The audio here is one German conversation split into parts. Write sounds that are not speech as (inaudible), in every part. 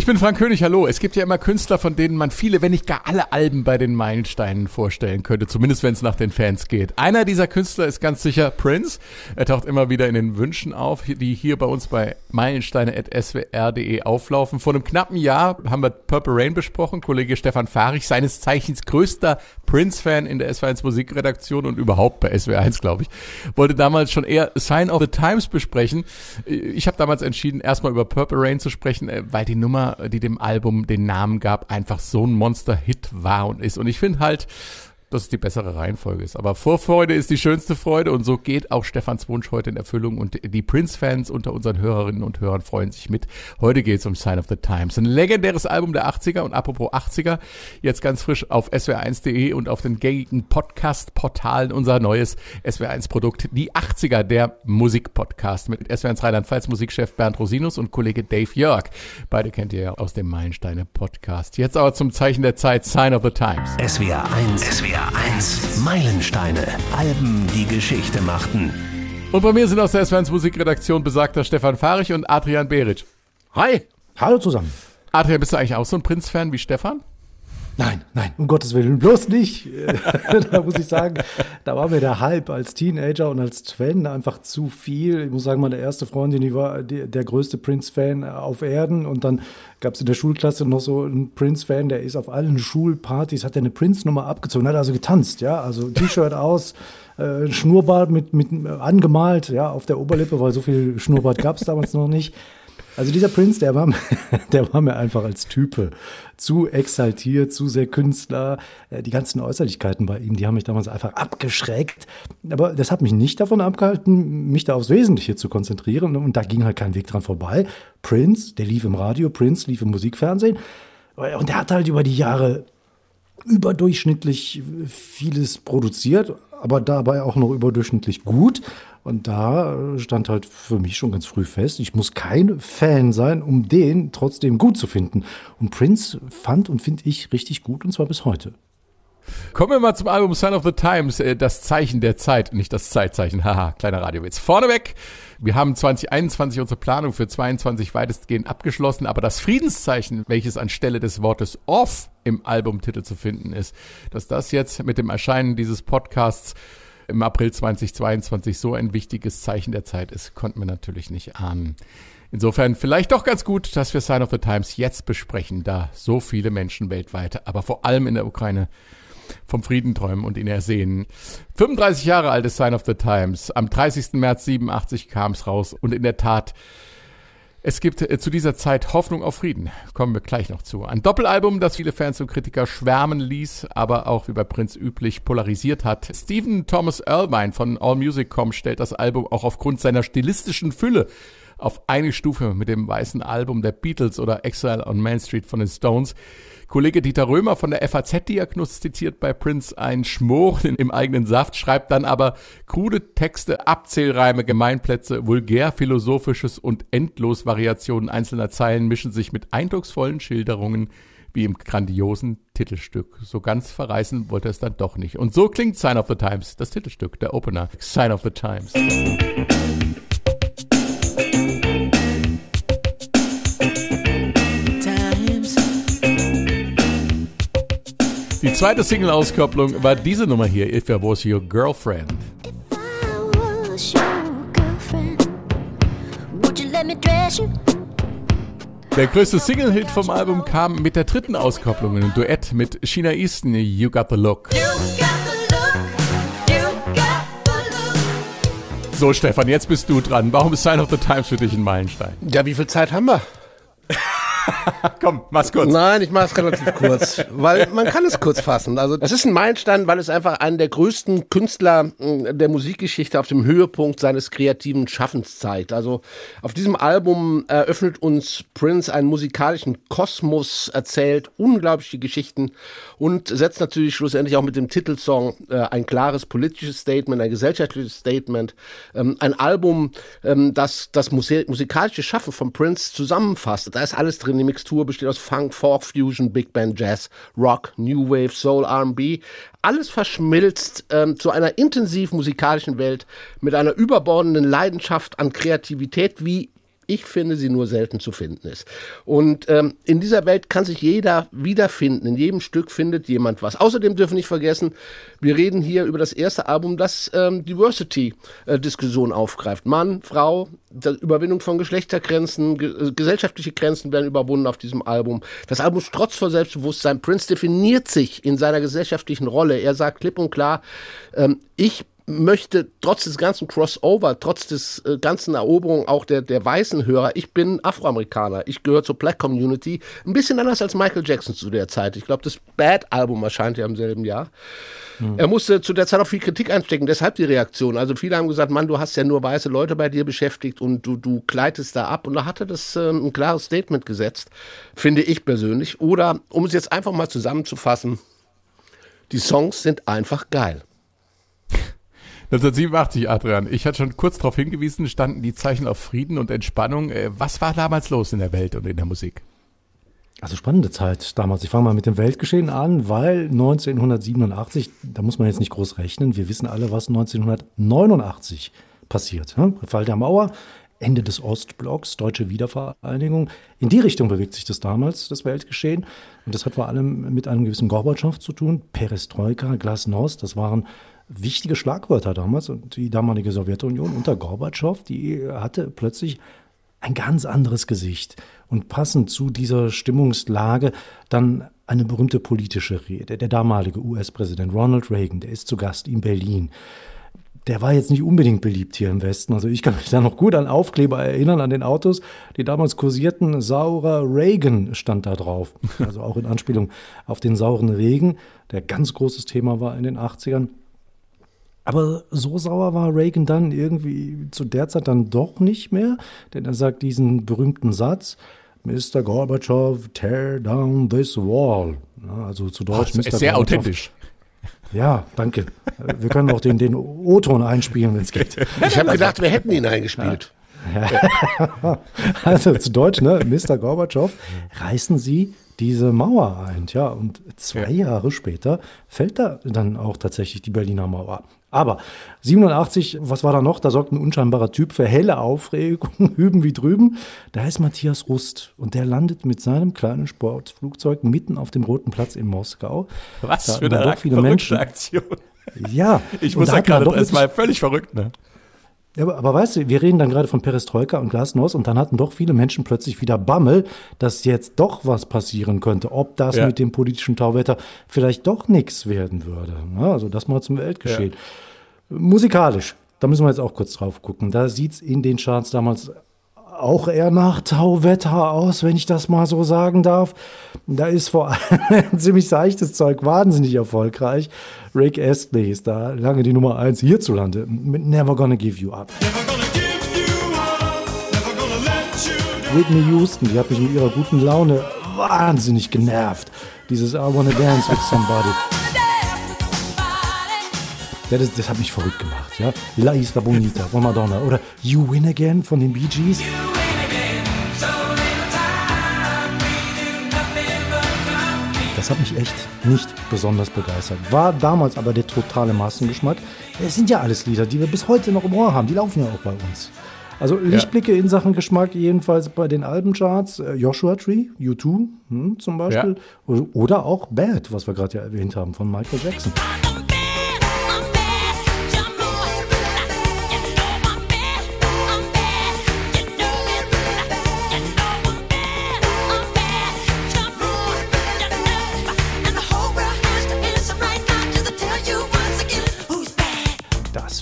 Ich bin Frank König, hallo. Es gibt ja immer Künstler, von denen man viele, wenn nicht gar alle Alben bei den Meilensteinen vorstellen könnte, zumindest wenn es nach den Fans geht. Einer dieser Künstler ist ganz sicher Prince. Er taucht immer wieder in den Wünschen auf, die hier bei uns bei meilensteine.swr.de auflaufen. Vor einem knappen Jahr haben wir Purple Rain besprochen. Kollege Stefan Fahrich, seines Zeichens größter Prince-Fan in der SW1 Musikredaktion und überhaupt bei SW1, glaube ich, wollte damals schon eher Sign of the Times besprechen. Ich habe damals entschieden, erstmal über Purple Rain zu sprechen, äh, weil die Nummer Die dem Album den Namen gab, einfach so ein Monster-Hit war und ist. Und ich finde halt, dass es die bessere Reihenfolge ist. Aber Vorfreude ist die schönste Freude und so geht auch Stefans Wunsch heute in Erfüllung und die Prince-Fans unter unseren Hörerinnen und Hörern freuen sich mit. Heute geht es um Sign of the Times. Ein legendäres Album der 80er und apropos 80er, jetzt ganz frisch auf swr1.de und auf den gängigen Podcast-Portalen unser neues SWR1-Produkt, die 80er, der Musik-Podcast mit SWR1 Rheinland-Pfalz Musikchef Bernd Rosinus und Kollege Dave Jörg. Beide kennt ihr ja aus dem Meilensteine-Podcast. Jetzt aber zum Zeichen der Zeit, Sign of the Times. SWR 1, SWR SWR 1 Meilensteine. Alben, die Geschichte machten. Und bei mir sind aus der SWR1 Musikredaktion besagter Stefan Fahrich und Adrian Beritsch. Hi. Hallo zusammen. Adrian, bist du eigentlich auch so ein Prinz-Fan wie Stefan? Nein, nein, um Gottes Willen, bloß nicht. (laughs) da muss ich sagen, da war mir der Hype als Teenager und als Fan einfach zu viel. Ich muss sagen, meine erste Freundin, die war der größte Prince-Fan auf Erden und dann gab es in der Schulklasse noch so einen Prince-Fan, der ist auf allen Schulpartys, hat er eine Prince-Nummer abgezogen, hat also getanzt, ja, also T-Shirt aus, äh, Schnurrbart mit, mit angemalt, ja, auf der Oberlippe, weil so viel Schnurrbart gab es damals noch nicht. Also dieser Prince, der war, (laughs) der war mir einfach als Type zu exaltiert, zu sehr Künstler. Äh, die ganzen Äußerlichkeiten bei ihm, die haben mich damals einfach abgeschreckt. Aber das hat mich nicht davon abgehalten, mich da aufs Wesentliche zu konzentrieren. Und da ging halt kein Weg dran vorbei. Prince, der lief im Radio, Prince lief im Musikfernsehen. Und der hat halt über die Jahre überdurchschnittlich vieles produziert, aber dabei auch noch überdurchschnittlich gut. Und da stand halt für mich schon ganz früh fest, ich muss kein Fan sein, um den trotzdem gut zu finden. Und Prince fand und finde ich richtig gut und zwar bis heute. Kommen wir mal zum Album Sign of the Times, äh, das Zeichen der Zeit, nicht das Zeitzeichen. (laughs) Haha, kleiner Radiowitz. Vorneweg, wir haben 2021 unsere Planung für 22 weitestgehend abgeschlossen, aber das Friedenszeichen, welches anstelle des Wortes off im Albumtitel zu finden ist, dass das jetzt mit dem Erscheinen dieses Podcasts im April 2022 so ein wichtiges Zeichen der Zeit ist, konnten wir natürlich nicht ahnen. Insofern vielleicht doch ganz gut, dass wir Sign of the Times jetzt besprechen, da so viele Menschen weltweit, aber vor allem in der Ukraine vom Frieden träumen und ihn ersehen. 35 Jahre alt ist Sign of the Times. Am 30. März 87 kam es raus und in der Tat es gibt äh, zu dieser Zeit Hoffnung auf Frieden. Kommen wir gleich noch zu. Ein Doppelalbum, das viele Fans und Kritiker schwärmen ließ, aber auch wie bei Prince üblich polarisiert hat. Stephen Thomas Erlewine von AllMusic.com stellt das Album auch aufgrund seiner stilistischen Fülle auf eine Stufe mit dem weißen Album der Beatles oder Exile on Main Street von den Stones. Kollege Dieter Römer von der FAZ diagnostiziert bei Prince einen Schmoren im eigenen Saft, schreibt dann aber krude Texte, Abzählreime, Gemeinplätze, vulgär philosophisches und endlos Variationen einzelner Zeilen mischen sich mit eindrucksvollen Schilderungen wie im grandiosen Titelstück. So ganz verreißen wollte es dann doch nicht. Und so klingt Sign of the Times, das Titelstück, der Opener. Sign of the Times. Zweite Single-Auskopplung war diese Nummer hier, If I Was Your Girlfriend. Der größte Single-Hit vom Album kam mit der dritten Auskopplung, ein Duett mit Sheena Easton, You Got the Look. So, Stefan, jetzt bist du dran. Warum ist Sign of the Times für dich ein Meilenstein? Ja, wie viel Zeit haben wir? (laughs) Komm, mach's kurz. Nein, ich mach's relativ (laughs) kurz, weil man kann es kurz fassen. Also das ist ein Meilenstein, weil es einfach einen der größten Künstler hm, der Musikgeschichte auf dem Höhepunkt seines kreativen Schaffens zeigt. Also auf diesem Album eröffnet uns Prince einen musikalischen Kosmos, erzählt unglaubliche Geschichten und setzt natürlich schlussendlich auch mit dem Titelsong äh, ein klares politisches Statement, ein gesellschaftliches Statement, ähm, ein Album, ähm, das das musikalische Schaffen von Prince zusammenfasst. Da ist alles drin. Die Mixtur besteht aus Funk, Folk, Fusion, Big Band, Jazz, Rock, New Wave, Soul, R&B. Alles verschmilzt ähm, zu einer intensiv musikalischen Welt mit einer überbordenden Leidenschaft an Kreativität, wie ich finde, sie nur selten zu finden ist. Und ähm, in dieser Welt kann sich jeder wiederfinden. In jedem Stück findet jemand was. Außerdem dürfen wir nicht vergessen, wir reden hier über das erste Album, das ähm, Diversity-Diskussion aufgreift. Mann, Frau, Überwindung von Geschlechtergrenzen, ge äh, gesellschaftliche Grenzen werden überwunden auf diesem Album. Das Album strotzt vor Selbstbewusstsein. Prince definiert sich in seiner gesellschaftlichen Rolle. Er sagt klipp und klar, ähm, ich möchte trotz des ganzen Crossover, trotz des äh, ganzen Eroberung auch der, der weißen Hörer, ich bin Afroamerikaner, ich gehöre zur Black Community, ein bisschen anders als Michael Jackson zu der Zeit. Ich glaube, das Bad-Album erscheint ja im selben Jahr. Hm. Er musste zu der Zeit auch viel Kritik einstecken, deshalb die Reaktion. Also viele haben gesagt, Mann, du hast ja nur weiße Leute bei dir beschäftigt und du, du gleitest da ab. Und da hat er das äh, ein klares Statement gesetzt, finde ich persönlich. Oder, um es jetzt einfach mal zusammenzufassen, die Songs sind einfach geil. 1987, Adrian. Ich hatte schon kurz darauf hingewiesen, standen die Zeichen auf Frieden und Entspannung. Äh, was war damals los in der Welt und in der Musik? Also spannende Zeit damals. Ich fange mal mit dem Weltgeschehen an, weil 1987, da muss man jetzt nicht groß rechnen, wir wissen alle, was 1989 passiert. Fall der Mauer, Ende des Ostblocks, deutsche Wiedervereinigung. In die Richtung bewegt sich das damals, das Weltgeschehen. Und das hat vor allem mit einem gewissen Gorbatschow zu tun. Perestroika, Glasnost, das waren wichtige Schlagwörter damals. Und die damalige Sowjetunion unter Gorbatschow, die hatte plötzlich ein ganz anderes Gesicht. Und passend zu dieser Stimmungslage dann eine berühmte politische Rede. Der damalige US-Präsident Ronald Reagan, der ist zu Gast in Berlin. Der war jetzt nicht unbedingt beliebt hier im Westen. Also ich kann mich da noch gut an Aufkleber erinnern, an den Autos, die damals kursierten. Saurer Reagan stand da drauf. Also auch in Anspielung auf den sauren Regen, der ganz großes Thema war in den 80ern. Aber so sauer war Reagan dann irgendwie zu der Zeit dann doch nicht mehr, denn er sagt diesen berühmten Satz, Mr. Gorbatschow, tear down this wall. Also zu Deutsch, Ach, Mr. Ist sehr Gorbatschow. authentisch. Ja, danke. Wir können auch den, den O-Ton einspielen, wenn es geht. Ich habe gedacht, wir hätten ihn eingespielt. Ja. (laughs) also zu Deutsch, ne? Mr. Gorbatschow, reißen Sie diese Mauer ein. Ja, und zwei Jahre später fällt da dann auch tatsächlich die Berliner Mauer. Aber 87, was war da noch? Da sorgt ein unscheinbarer Typ für helle Aufregung, (laughs) hüben wie drüben. Da ist Matthias Rust und der landet mit seinem kleinen Sportflugzeug mitten auf dem Roten Platz in Moskau. Was da für eine viele Menschen. Aktion. Ja. Ich muss ja gerade erstmal völlig verrückt, ne? Ja, aber, aber weißt du, wir reden dann gerade von Perestroika und Glasnost und dann hatten doch viele Menschen plötzlich wieder Bammel, dass jetzt doch was passieren könnte, ob das ja. mit dem politischen Tauwetter vielleicht doch nichts werden würde. Ja, also das mal zum Weltgeschehen. Ja. Musikalisch, da müssen wir jetzt auch kurz drauf gucken. Da sieht es in den Charts damals auch eher nach Tauwetter aus, wenn ich das mal so sagen darf. Da ist vor allem (laughs) ziemlich seichtes Zeug wahnsinnig erfolgreich. Rick Astley ist da lange die Nummer eins hierzulande mit Never Gonna Give You Up. Whitney Houston, die hat mich mit ihrer guten Laune wahnsinnig genervt. Dieses I Wanna Dance with Somebody. Ja, das, das hat mich verrückt gemacht, ja. La Isla Bonita von Madonna oder You Win Again von den Bee Gees. Das hat mich echt nicht besonders begeistert. War damals aber der totale Massengeschmack. Es sind ja alles Lieder, die wir bis heute noch im Ohr haben. Die laufen ja auch bei uns. Also Lichtblicke ja. in Sachen Geschmack jedenfalls bei den Albencharts. Äh, Joshua Tree, U2 hm, zum Beispiel. Ja. Oder auch Bad, was wir gerade ja erwähnt haben, von Michael Jackson.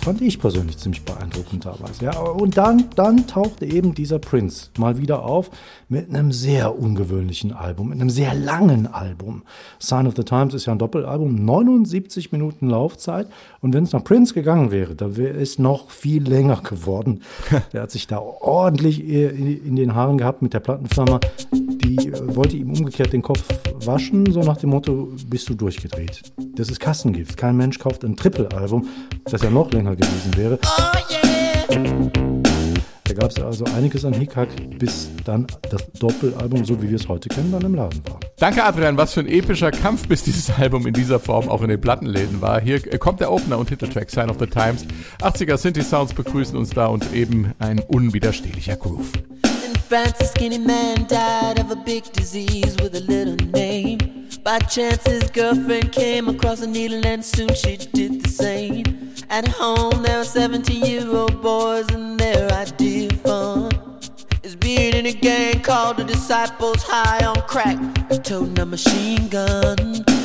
Fand ich persönlich ziemlich beeindruckend damals. Ja, und dann, dann tauchte eben dieser Prince mal wieder auf mit einem sehr ungewöhnlichen Album, mit einem sehr langen Album. Sign of the Times ist ja ein Doppelalbum, 79 Minuten Laufzeit. Und wenn es nach Prince gegangen wäre, da wäre es noch viel länger geworden. (laughs) Der hat sich da ordentlich in den Haaren gehabt mit der Plattenfirma. Die wollte ihm umgekehrt den Kopf waschen, so nach dem Motto, bist du durchgedreht. Das ist Kassengift. Kein Mensch kauft ein Triple-Album, das ja noch länger gewesen wäre. Oh yeah. Da gab es also einiges an Hickhack, bis dann das Doppelalbum, so wie wir es heute kennen, dann im Laden war. Danke, Adrian. Was für ein epischer Kampf, bis dieses (laughs) Album in dieser Form auch in den Plattenläden war. Hier kommt der Opener und Titeltrack Sign of the Times. 80er Synthi-Sounds begrüßen uns da und eben ein unwiderstehlicher Groove. Francis skinny man died of a big disease with a little name. By chance, his girlfriend came across a needle, and soon she did the same. At home, there are 17 year old boys, and their idea of fun is being in a gang called the Disciples High on Crack, toting a machine gun.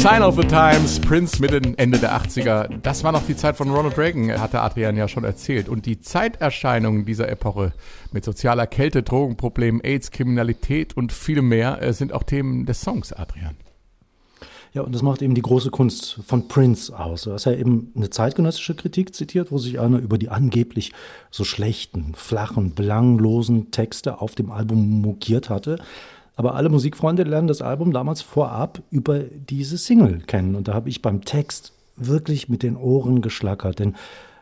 Sign of the Times, Prince Mitte, Ende der 80er. Das war noch die Zeit von Ronald Reagan, hatte Adrian ja schon erzählt. Und die Zeiterscheinungen dieser Epoche mit sozialer Kälte, Drogenproblemen, AIDS, Kriminalität und viel mehr äh, sind auch Themen des Songs, Adrian. Ja, und das macht eben die große Kunst von Prince aus. Du hast ja eben eine zeitgenössische Kritik zitiert, wo sich einer über die angeblich so schlechten, flachen, belanglosen Texte auf dem Album mokiert hatte. Aber alle Musikfreunde lernen das Album damals vorab über diese Single kennen. Und da habe ich beim Text wirklich mit den Ohren geschlackert. Denn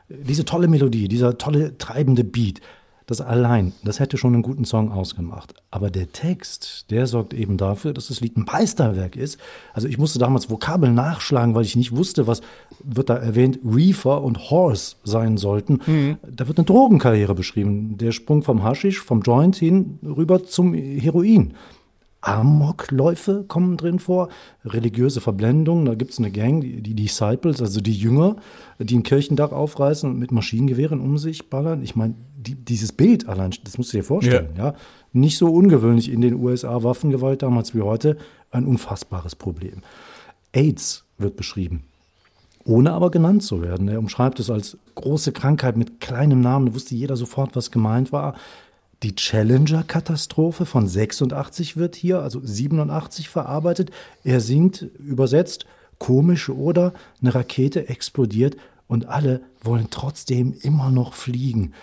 diese tolle Melodie, dieser tolle treibende Beat, das allein, das hätte schon einen guten Song ausgemacht. Aber der Text, der sorgt eben dafür, dass das Lied ein Meisterwerk ist. Also ich musste damals Vokabeln nachschlagen, weil ich nicht wusste, was wird da erwähnt, Reefer und Horse sein sollten. Mhm. Da wird eine Drogenkarriere beschrieben. Der Sprung vom Haschisch, vom Joint hin rüber zum Heroin. Amokläufe kommen drin vor, religiöse Verblendungen. Da gibt es eine Gang, die, die, Disciples, also die Jünger, die ein Kirchendach aufreißen und mit Maschinengewehren um sich ballern. Ich meine, die, dieses Bild allein, das musst du dir vorstellen. Ja. ja. Nicht so ungewöhnlich in den USA, Waffengewalt damals wie heute, ein unfassbares Problem. AIDS wird beschrieben, ohne aber genannt zu werden. Er umschreibt es als große Krankheit mit kleinem Namen, da wusste jeder sofort, was gemeint war. Die Challenger-Katastrophe von 86 wird hier, also 87, verarbeitet. Er singt, übersetzt, komisch oder eine Rakete explodiert und alle wollen trotzdem immer noch fliegen.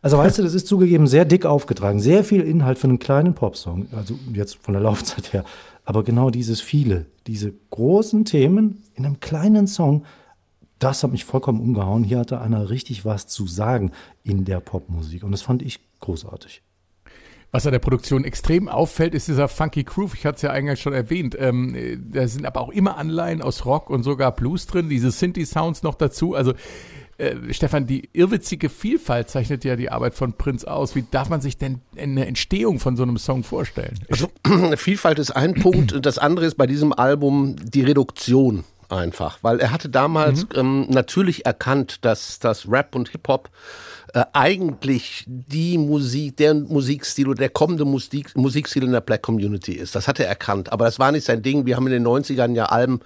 Also weißt du, das ist zugegeben sehr dick aufgetragen, sehr viel Inhalt für einen kleinen Popsong, also jetzt von der Laufzeit her. Aber genau dieses viele, diese großen Themen in einem kleinen Song, das hat mich vollkommen umgehauen. Hier hatte einer richtig was zu sagen in der Popmusik und das fand ich großartig. Was an der Produktion extrem auffällt, ist dieser Funky Groove. Ich hatte es ja eingangs schon erwähnt. Ähm, da sind aber auch immer Anleihen aus Rock und sogar Blues drin, diese Synthi-Sounds noch dazu. Also äh, Stefan, die irrwitzige Vielfalt zeichnet ja die Arbeit von Prinz aus. Wie darf man sich denn eine Entstehung von so einem Song vorstellen? Also (clears throat) Vielfalt ist ein Punkt. Das andere ist bei diesem Album die Reduktion einfach, weil er hatte damals mhm. ähm, natürlich erkannt, dass das Rap und Hip Hop äh, eigentlich die Musik, der Musikstil oder der kommende Musik, Musikstil in der Black Community ist. Das hat er erkannt, aber das war nicht sein Ding. Wir haben in den 90ern ja Alben,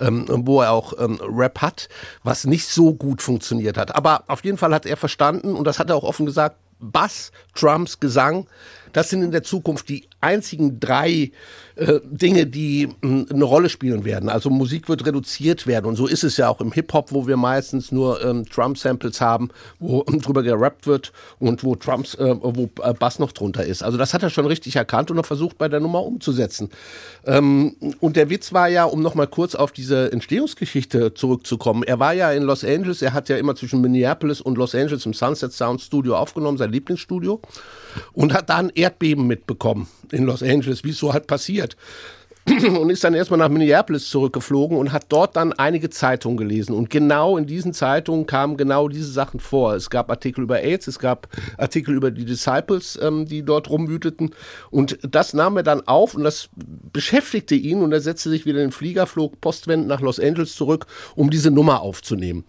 ähm, wo er auch ähm, Rap hat, was nicht so gut funktioniert hat. Aber auf jeden Fall hat er verstanden und das hat er auch offen gesagt, Bass, Drums, Gesang, das sind in der Zukunft die einzigen drei äh, Dinge, die mh, hm, eine Rolle spielen werden. Also Musik wird reduziert werden und so ist es ja auch im Hip-Hop, wo wir meistens nur ähm, Drum-Samples haben, wo ähm, drüber gerappt wird und wo Drums, äh, wo äh, Bass noch drunter ist. Also das hat er schon richtig erkannt und er versucht bei der Nummer umzusetzen. Ähm, und der Witz war ja, um nochmal kurz auf diese Entstehungsgeschichte zurückzukommen, er war ja in Los Angeles, er hat ja immer zwischen Minneapolis und Los Angeles im Sunset Sound Studio aufgenommen, sein Lieblingsstudio, und hat dann Erdbeben mitbekommen in Los Angeles, wie es so halt passiert. Und ist dann erstmal nach Minneapolis zurückgeflogen und hat dort dann einige Zeitungen gelesen. Und genau in diesen Zeitungen kamen genau diese Sachen vor. Es gab Artikel über AIDS, es gab Artikel über die Disciples, ähm, die dort rumwüteten. Und das nahm er dann auf und das beschäftigte ihn und er setzte sich wieder in den Flieger, flog postwendend nach Los Angeles zurück, um diese Nummer aufzunehmen.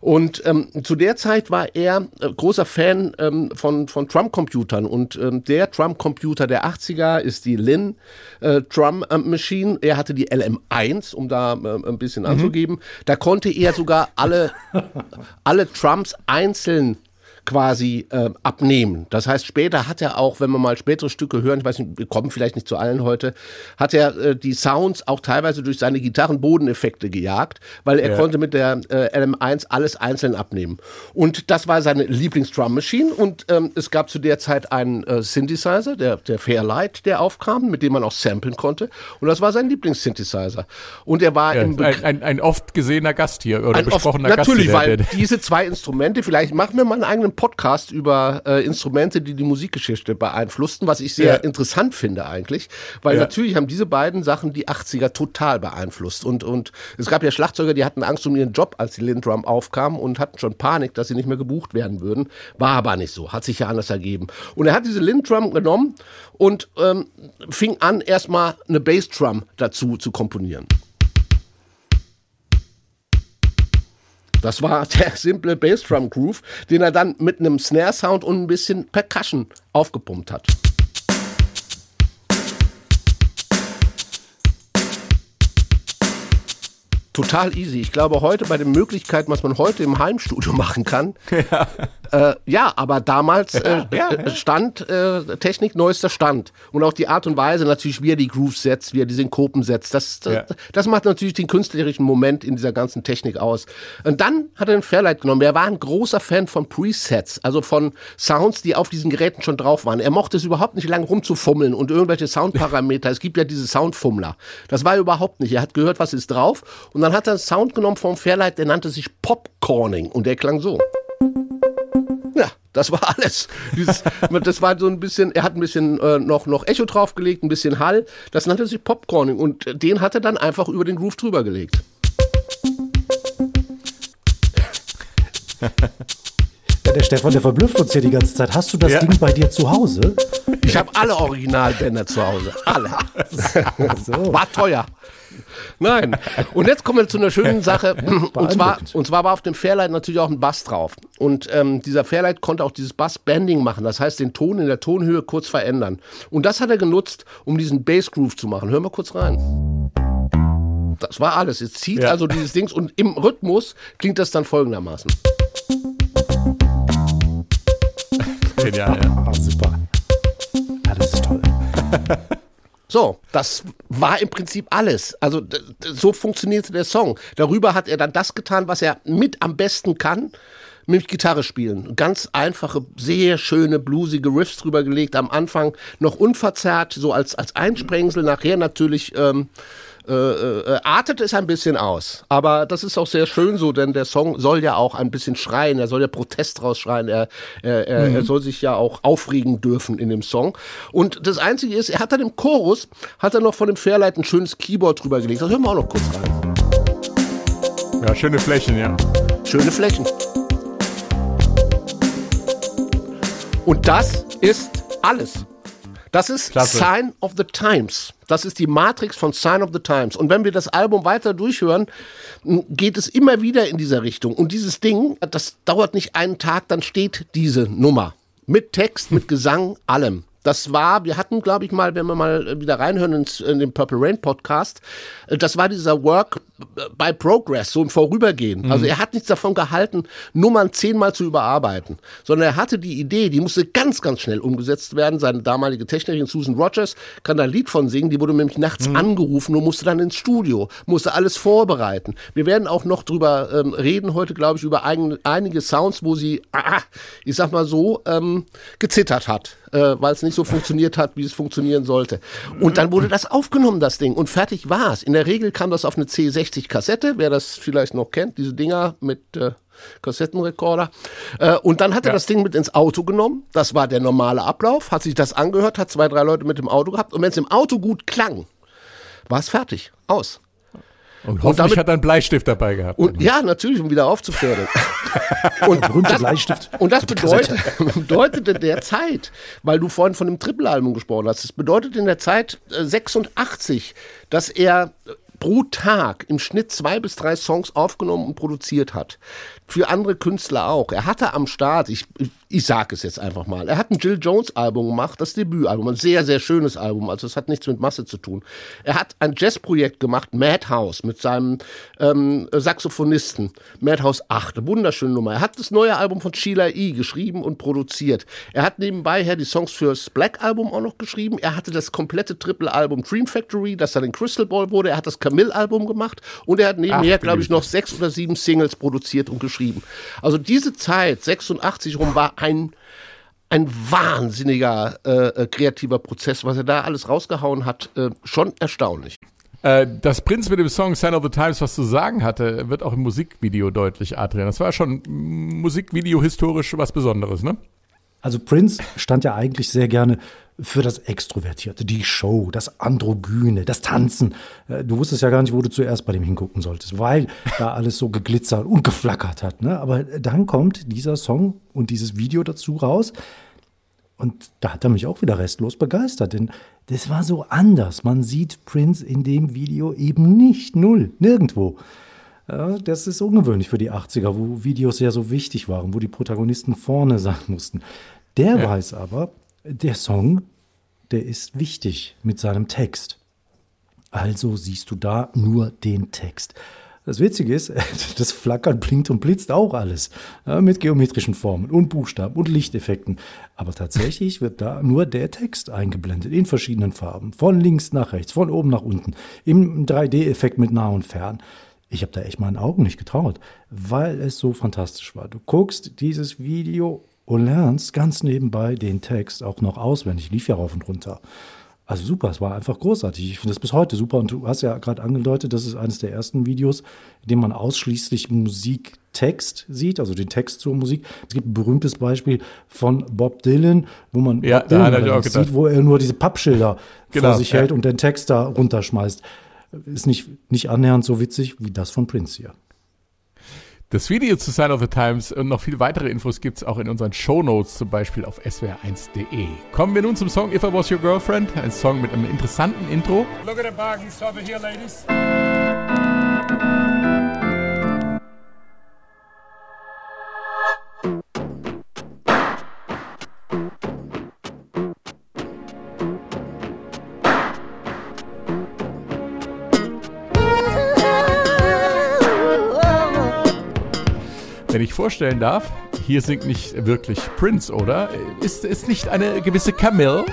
Und ähm, zu der Zeit war er äh, großer Fan ähm, von, von Trump-Computern. Und ähm, der Trump-Computer der 80er ist die Lin äh, Drum Machine. Er hatte die LM1, um da äh, ein bisschen mhm. anzugeben. Da konnte er sogar alle, (laughs) alle Trumps einzeln quasi äh, abnehmen. Das heißt, später hat er auch, wenn wir mal spätere Stücke hören, ich weiß nicht, wir kommen vielleicht nicht zu allen heute, hat er äh, die Sounds auch teilweise durch seine Gitarrenbodeneffekte gejagt, weil er ja. konnte mit der äh, LM1 alles einzeln abnehmen. Und das war seine Lieblings-Drum Machine und ähm, es gab zu der Zeit einen äh, Synthesizer, der, der Fairlight, der aufkam, mit dem man auch samplen konnte und das war sein Lieblings-Synthesizer. Und er war ja, im ein, ein, ein, oft gesehener Gast hier oder besprochener oft, Gast. Natürlich, weil diese zwei Instrumente, vielleicht machen wir mal einen eigenen Podcast über äh, Instrumente, die die Musikgeschichte beeinflussten, was ich sehr Ja. interessant finde eigentlich, weil Ja. natürlich haben diese beiden Sachen die 80er total beeinflusst und und es gab ja Schlagzeuger, die hatten Angst um ihren Job, als die Lindrum aufkam und hatten schon Panik, dass sie nicht mehr gebucht werden würden. War aber nicht so, hat sich ja anders ergeben. Und er hat diese Lindrum genommen und ähm, fing an, erstmal eine Bassdrum dazu zu komponieren. Das war (laughs) der simple Bassdrum Groove, den er dann mit einem Snare Sound und ein bisschen Percussion aufgepumpt hat. Total easy. Ich glaube, heute bei den Möglichkeiten, was man heute im Heimstudio (laughs) machen kann. Äh, ja aber damals äh, ja, äh, stand äh, Technik neuester Stand. Und auch die Art und Weise natürlich, wie er die Grooves setzt, wie er die Synkopen setzt. Das, Ja. das, das macht natürlich den künstlerischen Moment in dieser ganzen Technik aus. Und dann hat er den Fairlight genommen. Er war ein großer Fan von Presets, also von Sounds, die auf diesen Geräten schon drauf waren. Er mochte es überhaupt nicht lange rumzufummeln und irgendwelche Soundparameter. es gibt ja diese Soundfummler. Das war er überhaupt nicht. Er hat gehört, was ist drauf. Und dann hat er einen Sound genommen vom Fairlight, der nannte sich Popcorning. Und der klang so. Das war alles. Dieses, das war so ein bisschen, er hat ein bisschen äh, noch, noch Echo draufgelegt, ein bisschen Hall. Das nannte sich Popcorning und den hat er dann einfach über den Groove drüber gelegt. Ja, der Stefan, der verblüfft uns hier die ganze Zeit. Hast du das Ja. Ding bei dir zu Hause? Ich habe alle Originalbänder zu Hause. Alle. (laughs) So. War teuer. Nein. Und jetzt kommen wir zu einer schönen Sache. (laughs) Und zwar, und zwar war auf dem Fairlight natürlich auch ein Bass drauf. Und ähm, dieser Fairlight konnte auch dieses Bass-Bending machen. Das heißt, den Ton in der Tonhöhe kurz verändern. Und das hat er genutzt, um diesen Bass-Groove zu machen. Hören wir kurz rein. Das war alles. Jetzt zieht Ja. also dieses Dings und im Rhythmus klingt das dann folgendermaßen. Genial, ja. (laughs) Super. Ja, das ist toll. (laughs) So, das war im Prinzip alles. Also so funktionierte der Song. Darüber hat er dann das getan, was er mit am besten kann, nämlich Gitarre spielen. Ganz einfache, sehr schöne, bluesige Riffs drüber gelegt. Am Anfang noch unverzerrt, so als, als Einsprengsel. Nachher natürlich ähm, äh, äh, artet es ein bisschen aus. Aber das ist auch sehr schön so, denn der Song soll ja auch ein bisschen schreien. Er soll ja Protest rausschreien. Er, er, er, er soll sich ja auch aufregen dürfen in dem Song. Und das Einzige ist, er hat dann im Chorus, hat er noch von dem Fairlight ein schönes Keyboard drüber gelegt. Das hören wir auch noch kurz rein. Ja, schöne Flächen, ja. Schöne Flächen. Und das ist alles. Das ist Klasse. Sign of the Times. Das ist die Matrix von Sign of the Times. Und wenn wir das Album weiter durchhören, geht es immer wieder in dieser Richtung. Und dieses Ding, das dauert nicht einen Tag, dann steht diese Nummer. Mit Text, mit Gesang, allem. Das war, wir hatten, glaube ich, mal, wenn wir mal äh, wieder reinhören ins, in den Purple Rain Podcast, äh, das war dieser Work by Progress, so im Vorübergehen. Also er hat nichts davon gehalten, Nummern zehnmal zu überarbeiten, sondern er hatte die Idee, die musste ganz, ganz schnell umgesetzt werden. Seine damalige Technikerin Susan Rogers kann da ein Lied von singen, die wurde nämlich nachts angerufen und musste dann ins Studio, musste alles vorbereiten. Wir werden auch noch drüber ähm, reden heute, glaube ich, über ein, einige Sounds, wo sie, ah, ich sag mal so, ähm, gezittert hat, äh, weil es nicht so funktioniert hat, wie es funktionieren sollte. Und dann wurde das aufgenommen, das Ding, und fertig war es. In der Regel kam das auf eine C60 Kassette, wer das vielleicht noch kennt, diese Dinger mit äh, Kassettenrekorder. Äh, und dann hat er Ja. das Ding mit ins Auto genommen. Das war der normale Ablauf. Hat sich das angehört, hat zwei, drei Leute mit im Auto gehabt. Und wenn es im Auto gut klang, war es fertig. Aus. Und hoffentlich damit- hat er einen Bleistift dabei gehabt. Und ja, natürlich, um wieder aufzufördern. (laughs) und, Berühmter das, Bleistift. und das bedeutet, (laughs) bedeutete der Zeit, weil du vorhin von dem Triple-Album gesprochen hast, das bedeutet in der Zeit äh, 86, dass er äh, pro Tag im Schnitt zwei bis drei Songs aufgenommen und produziert hat. Für andere Künstler auch. Er hatte am Start, ich, ich, sage es jetzt einfach mal, er hat ein Jill Jones Album gemacht, das Debütalbum, ein sehr, sehr schönes Album, also es hat nichts mit Masse zu tun. Er hat ein Jazzprojekt gemacht, Madhouse, mit seinem ähm, Saxophonisten, Madhouse 8, eine wunderschöne Nummer. Er hat das neue Album von Sheila E. geschrieben und produziert. Er hat nebenbei her die Songs fürs Black Album auch noch geschrieben. Er hatte das komplette Triple-Album Dream Factory, das dann in Crystal Ball wurde. Er hat das Camille-Album gemacht und er hat nebenher, glaube ich, noch sechs oder sieben Singles produziert und geschrieben. Also diese Zeit, 86 rum, war ein ein wahnsinniger äh, äh, kreativer Prozess, was er da alles rausgehauen hat, äh, schon erstaunlich. Äh, dass Prinz mit dem Song Sign of the Times was zu sagen hatte, wird auch im Musikvideo deutlich, Adrian. Das war schon Musikvideo historisch was Besonderes, ne? Also Prince stand ja eigentlich sehr gerne für das Extrovertierte, die Show, das Androgyne, das Tanzen. Äh, du wusstest ja gar nicht, wo du zuerst bei dem hingucken solltest, weil da alles so geglitzert und geflackert hat. Ne? Aber dann kommt dieser Song und dieses Video dazu raus. Und da hat er mich auch wieder restlos begeistert, denn das war so anders. Man sieht Prince in dem Video eben nicht, null, nirgendwo. Ja, das ist ungewöhnlich für die 80er, wo Videos ja so wichtig waren, wo die Protagonisten vorne sein mussten. Der ja. weiß aber, der Song, der ist wichtig mit seinem Text. Also siehst du da nur den Text. Das Witzige ist, (laughs) das flackert, blinkt und blitzt auch alles. Ja, mit geometrischen Formen und Buchstaben und Lichteffekten. Aber tatsächlich wird da nur der Text eingeblendet in verschiedenen Farben. Von links nach rechts, von oben nach unten. Im 3D-Effekt mit nah und fern. Ich habe da echt meinen Augen nicht getraut, weil es so fantastisch war. Du guckst dieses Video und lernst ganz nebenbei den Text auch noch auswendig. Lief ja rauf und runter. Also super, es war einfach großartig. Ich finde es bis heute super. Und du hast ja gerade angedeutet, das ist eines der ersten Videos, in dem man ausschließlich Musiktext sieht, also den Text zur Musik. Es gibt ein berühmtes Beispiel von Bob Dylan, wo man ja, Bob Dylan sieht, wo er nur diese Pappschilder (laughs) genau, vor sich hält und den Text da runterschmeißt. Ist nicht, nicht annähernd so witzig wie das von Prince hier. Das Video zu Sign of the Times und noch viele weitere Infos gibt es auch in unseren Show Notes, zum Beispiel auf swr1.de. Kommen wir nun zum Song If I Was Your Girlfriend, ein Song mit einem interessanten Intro. Look at the. Vorstellen darf, hier singt nicht wirklich Prince, oder? Ist es nicht eine gewisse Camille?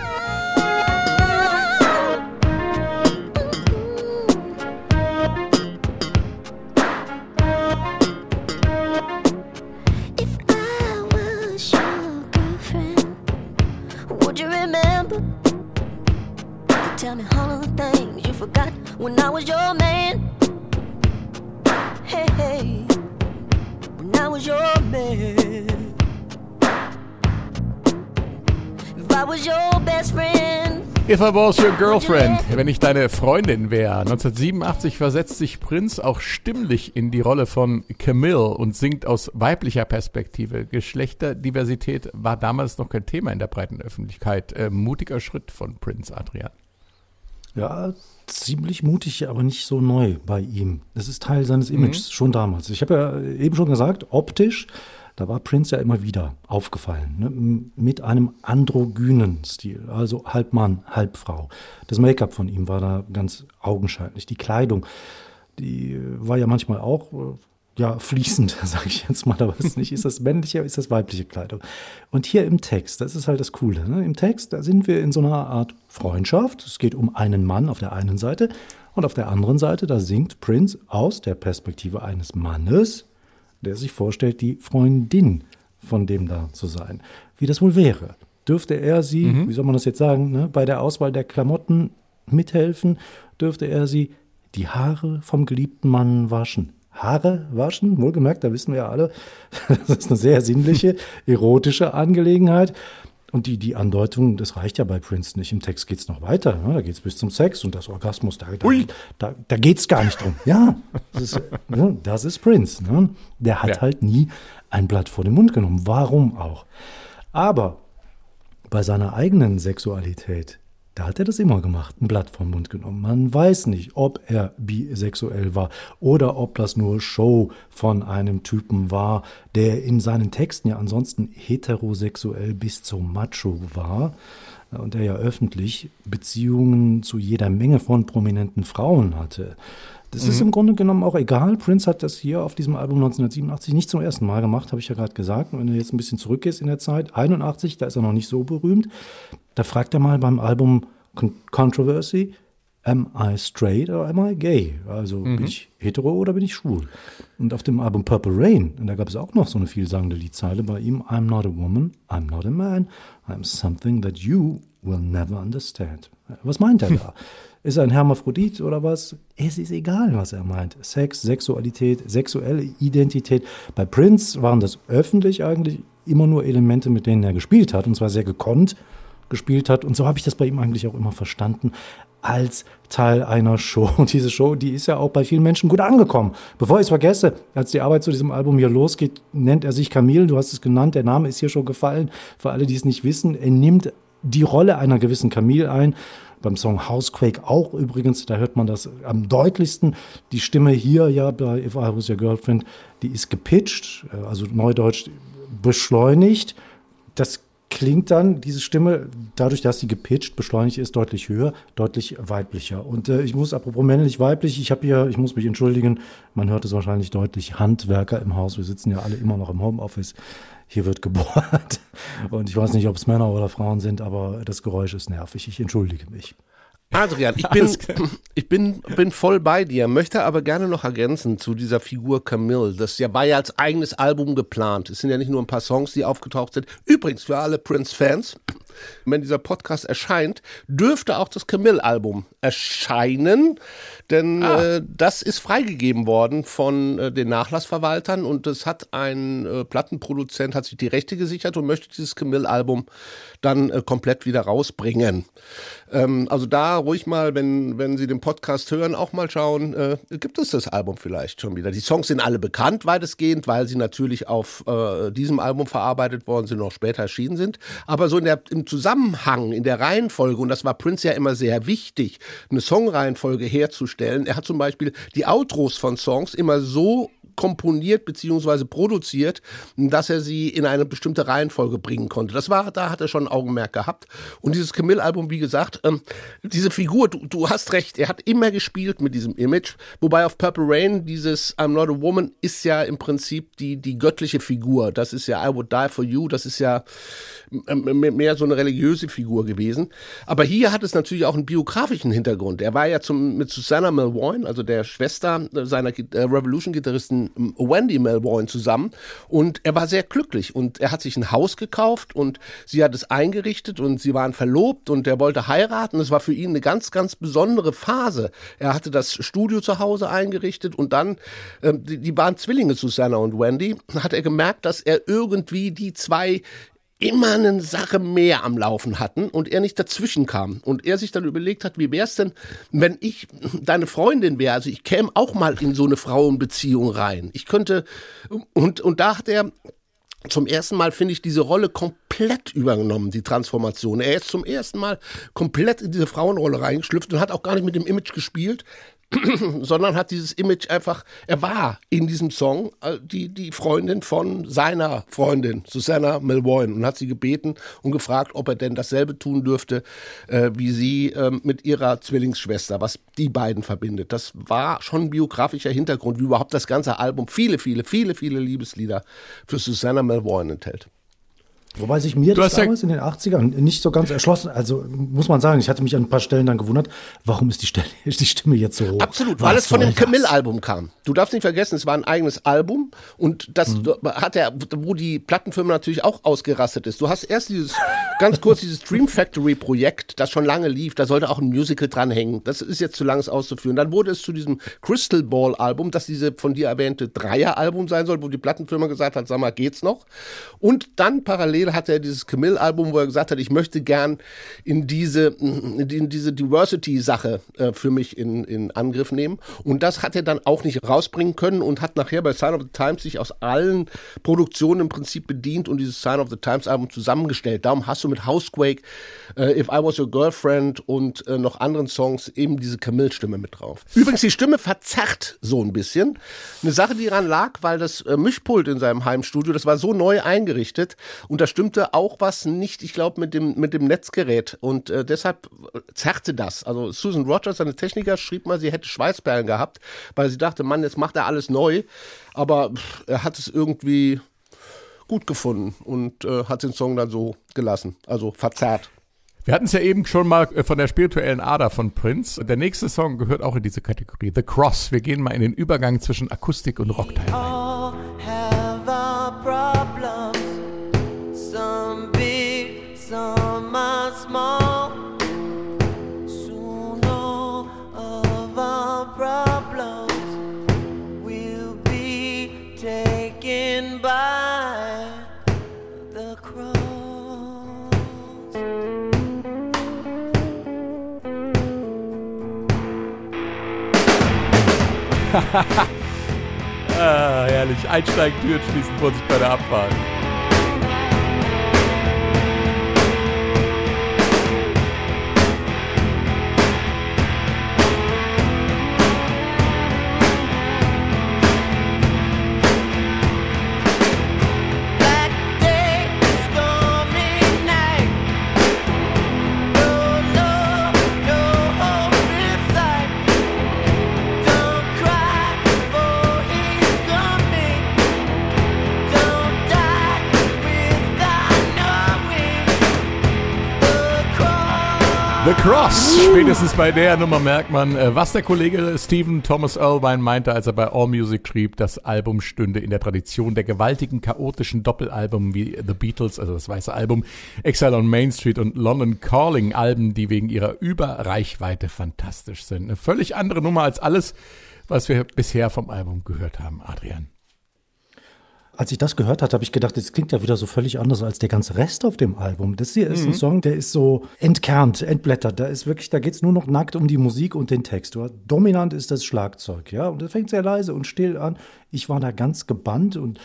I was your girlfriend, wenn ich deine Freundin wäre. 1987 versetzt sich Prinz auch stimmlich in die Rolle von Camille und singt aus weiblicher Perspektive. Geschlechterdiversität war damals noch kein Thema in der breiten Öffentlichkeit. Äh, mutiger Schritt von Prinz Adrian. Ja, ziemlich mutig, aber nicht so neu bei ihm. Das ist Teil seines. Images, mhm. schon damals. Ich habe ja eben schon gesagt, optisch, da war Prince ja immer wieder aufgefallen, ne? mit einem androgynen Stil, also halb Mann, halb Frau. Das Make-up von ihm war da ganz augenscheinlich. Die Kleidung, die war ja manchmal auch äh, ja, fließend, (laughs) sage ich jetzt mal, aber es nicht. Ist das männliche, ist das weibliche Kleidung? Und hier im Text, das ist halt das Coole. Ne? Im Text, da sind wir in so einer Art Freundschaft. Es geht um einen Mann auf der einen Seite und auf der anderen Seite, da singt Prince aus der Perspektive eines Mannes, der sich vorstellt, die Freundin von dem da zu sein. Wie das wohl wäre. Dürfte er sie, mhm. wie soll man das jetzt sagen, ne, bei der Auswahl der Klamotten mithelfen? Dürfte er sie die Haare vom geliebten Mann waschen? Haare waschen, wohlgemerkt, da wissen wir ja alle, (laughs) das ist eine sehr sinnliche, erotische Angelegenheit. Und die, die Andeutung, das reicht ja bei Prince nicht. Im Text geht es noch weiter. Ne? Da geht es bis zum Sex und das Orgasmus. Da, da, da, da geht es gar nicht drum. Ja, das ist, (laughs) ne? das ist Prince. Ne? Der hat ja. halt nie ein Blatt vor den Mund genommen. Warum auch? Aber bei seiner eigenen Sexualität da hat er das immer gemacht, ein Blatt vom Mund genommen. Man weiß nicht, ob er bisexuell war oder ob das nur Show von einem Typen war, der in seinen Texten ja ansonsten heterosexuell bis zum Macho war und der ja öffentlich Beziehungen zu jeder Menge von prominenten Frauen hatte. Das mhm. ist im Grunde genommen auch egal. Prince hat das hier auf diesem Album 1987 nicht zum ersten Mal gemacht, habe ich ja gerade gesagt. Und wenn du jetzt ein bisschen zurückgehst in der Zeit, 81, da ist er noch nicht so berühmt. Da fragt er mal beim Album Controversy, am I straight or am I gay? Also mhm. bin ich hetero oder bin ich schwul? Und auf dem Album Purple Rain, und da gab es auch noch so eine vielsagende Liedzeile bei ihm, I'm not a woman, I'm not a man, I'm something that you will never understand. Was meint er da? (laughs) Ist er ein Hermaphrodit oder was? Es ist egal, was er meint. Sex, Sexualität, sexuelle Identität. Bei Prince waren das öffentlich eigentlich immer nur Elemente, mit denen er gespielt hat, und zwar sehr gekonnt gespielt hat. Und so habe ich das bei ihm eigentlich auch immer verstanden, als Teil einer Show. Und diese Show, die ist ja auch bei vielen Menschen gut angekommen. Bevor ich es vergesse, als die Arbeit zu diesem Album hier losgeht, nennt er sich Camille, du hast es genannt, der Name ist hier schon gefallen. Für alle, die es nicht wissen, er nimmt die Rolle einer gewissen Camille ein beim Song Housequake auch übrigens, da hört man das am deutlichsten. Die Stimme hier ja bei If I Was Your Girlfriend, die ist gepitcht, äh, also neudeutsch beschleunigt. Das klingt dann diese Stimme, dadurch, dass sie gepitcht, beschleunigt ist, deutlich höher, deutlich weiblicher. Und äh, ich muss, apropos männlich-weiblich, ich habe hier, ich muss mich entschuldigen, man hört es wahrscheinlich deutlich, Handwerker im Haus. Wir sitzen ja alle immer noch im Homeoffice. Hier wird gebohrt. Und ich weiß nicht, ob es Männer oder Frauen sind, aber das Geräusch ist nervig. Ich entschuldige mich. Adrian, ich bin, (clears throat) ich bin, bin voll bei dir, möchte aber gerne noch ergänzen zu dieser Figur Camille. Das ja, war ja als eigenes Album geplant. Es sind ja nicht nur ein paar Songs, die aufgetaucht sind. Übrigens, für alle Prince-Fans, wenn dieser Podcast erscheint, dürfte auch das Camille-Album erscheinen, denn ah. äh, das ist freigegeben worden von äh, den Nachlassverwaltern und es hat ein äh, Plattenproduzent hat sich die Rechte gesichert und möchte dieses Camille-Album dann äh, komplett wieder rausbringen. Ähm, also da ruhig mal, wenn, wenn Sie den Podcast hören, auch mal schauen, äh, gibt es das Album vielleicht schon wieder. Die Songs sind alle bekannt weitestgehend, weil sie natürlich auf äh, diesem Album verarbeitet worden sind, noch später erschienen sind. Aber so in der, im Zusammenhang, in der Reihenfolge, und das war Prince ja immer sehr wichtig, eine Songreihenfolge herzustellen. Er hat zum Beispiel die Outros von Songs immer so komponiert beziehungsweise produziert, dass er sie in eine bestimmte Reihenfolge bringen konnte. Das war, da hat er schon ein Augenmerk gehabt. Und dieses Camille-Album, wie gesagt, ähm, diese Figur, du, du hast recht, er hat immer gespielt mit diesem Image, wobei auf Purple Rain dieses I'm Not a Woman ist ja im Prinzip die, die göttliche Figur. Das ist ja I Would Die for You, das ist ja mehr so eine religiöse Figur gewesen. Aber hier hat es natürlich auch einen biografischen Hintergrund. Er war ja zum, mit Susanna Melvoin, also der Schwester seiner äh, Revolution-Gitarristen Wendy Melvoin zusammen und er war sehr glücklich und er hat sich ein Haus gekauft und sie hat es eingerichtet und sie waren verlobt und er wollte heiraten. Es war für ihn eine ganz, ganz besondere Phase. Er hatte das Studio zu Hause eingerichtet und dann, äh, die, die waren Zwillinge, Susanna und Wendy, hat er gemerkt, dass er irgendwie die zwei immer eine Sache mehr am Laufen hatten und er nicht dazwischen kam. Und er sich dann überlegt hat, wie wäre es denn, wenn ich deine Freundin wäre? Also ich käme auch mal in so eine Frauenbeziehung rein. Ich könnte, und, und da hat er zum ersten Mal, finde ich, diese Rolle komplett übernommen, die Transformation. Er ist zum ersten Mal komplett in diese Frauenrolle reingeschlüpft und hat auch gar nicht mit dem Image gespielt, (clears throat) sondern hat dieses Image einfach, er war in diesem Song äh, die, die Freundin von seiner Freundin, Susanna Melvoin, und hat sie gebeten und gefragt, ob er denn dasselbe tun dürfte äh, wie sie äh, mit ihrer Zwillingsschwester, was die beiden verbindet. Das war schon ein biografischer Hintergrund, wie überhaupt das ganze Album viele, viele, viele, viele Liebeslieder für Susanna Melvoin enthält. Wobei sich mir du das damals ja in den 80ern nicht so ganz erschlossen, also muss man sagen, ich hatte mich an ein paar Stellen dann gewundert, warum ist die, Stelle, (laughs) die Stimme jetzt so hoch? Absolut, weil es von dem Camille-Album kam. Du darfst nicht vergessen, es war ein eigenes Album und das mhm. hat er, wo die Plattenfirma natürlich auch ausgerastet ist. Du hast erst dieses, ganz kurz dieses Dream Factory Projekt, das schon lange lief, da sollte auch ein Musical dranhängen. Das ist jetzt zu lang, es auszuführen. Dann wurde es zu diesem Crystal Ball Album, das diese von dir erwähnte Dreier-Album sein soll, wo die Plattenfirma gesagt hat, sag mal, geht's noch? Und dann parallel parallel hatte er dieses Camille-Album, wo er gesagt hat, ich möchte gern in diese, in diese Diversity-Sache äh, für mich in, in Angriff nehmen. Und das hat er dann auch nicht rausbringen können und hat nachher bei Sign of the Times sich aus allen Produktionen im Prinzip bedient und dieses Sign of the Times-Album zusammengestellt. Darum hast du mit Housequake, äh, If I Was Your Girlfriend und äh, noch anderen Songs eben diese Camille-Stimme mit drauf. Übrigens, die Stimme verzerrt so ein bisschen. Eine Sache, die daran lag, weil das äh, Mischpult in seinem Heimstudio, das war so neu eingerichtet und da stimmte auch was nicht, ich glaube, mit dem, mit dem Netzgerät. Und äh, deshalb zerrte das. Also Susan Rogers, seine Techniker, schrieb mal, sie hätte Schweißperlen gehabt, weil sie dachte, Mann, jetzt macht er alles neu. Aber pff, er hat es irgendwie gut gefunden und äh, hat den Song dann so gelassen, also verzerrt. Wir hatten es ja eben schon mal äh, von der spirituellen Ader von Prince. Der nächste Song gehört auch in diese Kategorie, The Cross. Wir gehen mal in den Übergang zwischen Akustik und Rockteil rein. (laughs) Ah, herrlich. Einsteigen, Türen schließen, Vorsicht bei der Abfahrt. Cross. Spätestens bei der Nummer merkt man, äh, was der Kollege Stephen Thomas Irvine meinte, als er bei AllMusic schrieb, das Album stünde in der Tradition der gewaltigen, chaotischen Doppelalben wie The Beatles, also das weiße Album, Exile on Main Street und London Calling, Alben, die wegen ihrer Überreichweite fantastisch sind. Eine völlig andere Nummer als alles, was wir bisher vom Album gehört haben, Adrian. Als ich das gehört hatte, habe ich gedacht, das klingt ja wieder so völlig anders als der ganze Rest auf dem Album. Das hier ist ein Song, der ist so entkernt, entblättert. Da ist wirklich, da geht es nur noch nackt um die Musik und den Text. Dominant ist das Schlagzeug, ja. Und das fängt sehr leise und still an. Ich war da ganz gebannt und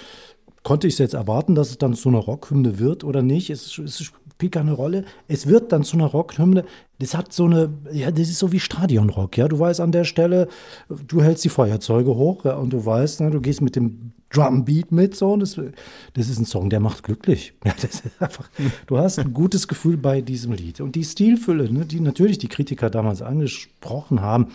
konnte ich es jetzt erwarten, dass es dann zu einer Rockhymne wird oder nicht? Es, es spielt keine Rolle. Es wird dann zu einer Rockhymne. Das hat so eine, ja, das ist so wie Stadionrock, ja. Du weißt an der Stelle, du hältst die Feuerzeuge hoch, ja, und du weißt, ne, du gehst mit dem Drumbeat mit, so. Und das, das ist ein Song, der macht glücklich. (laughs) Ja, das ist einfach, du hast ein gutes Gefühl bei diesem Lied. Und die Stilfülle, ne, die natürlich die Kritiker damals angesprochen haben,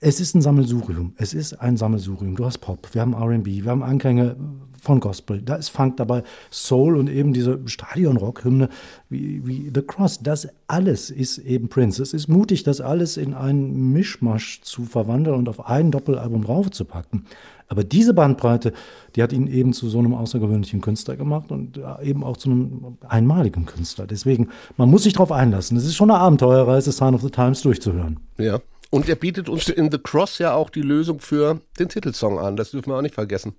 es ist ein Sammelsurium. Es ist ein Sammelsurium. Du hast Pop, wir haben R&B, wir haben Anklänge von Gospel, da ist Funk dabei, Soul und eben diese Stadionrock-Hymne wie, wie The Cross. Das alles ist eben Prince. Es ist mutig, das alles in einen Mischmasch zu verwandeln und auf ein Doppelalbum draufzupacken. Aber diese Bandbreite, die hat ihn eben zu so einem außergewöhnlichen Künstler gemacht und ja, eben auch zu einem einmaligen Künstler. Deswegen, man muss sich darauf einlassen. Es ist schon eine Abenteuerreise, Sign of the Times durchzuhören. Ja. Und er bietet uns in The Cross ja auch die Lösung für den Titelsong an. Das dürfen wir auch nicht vergessen.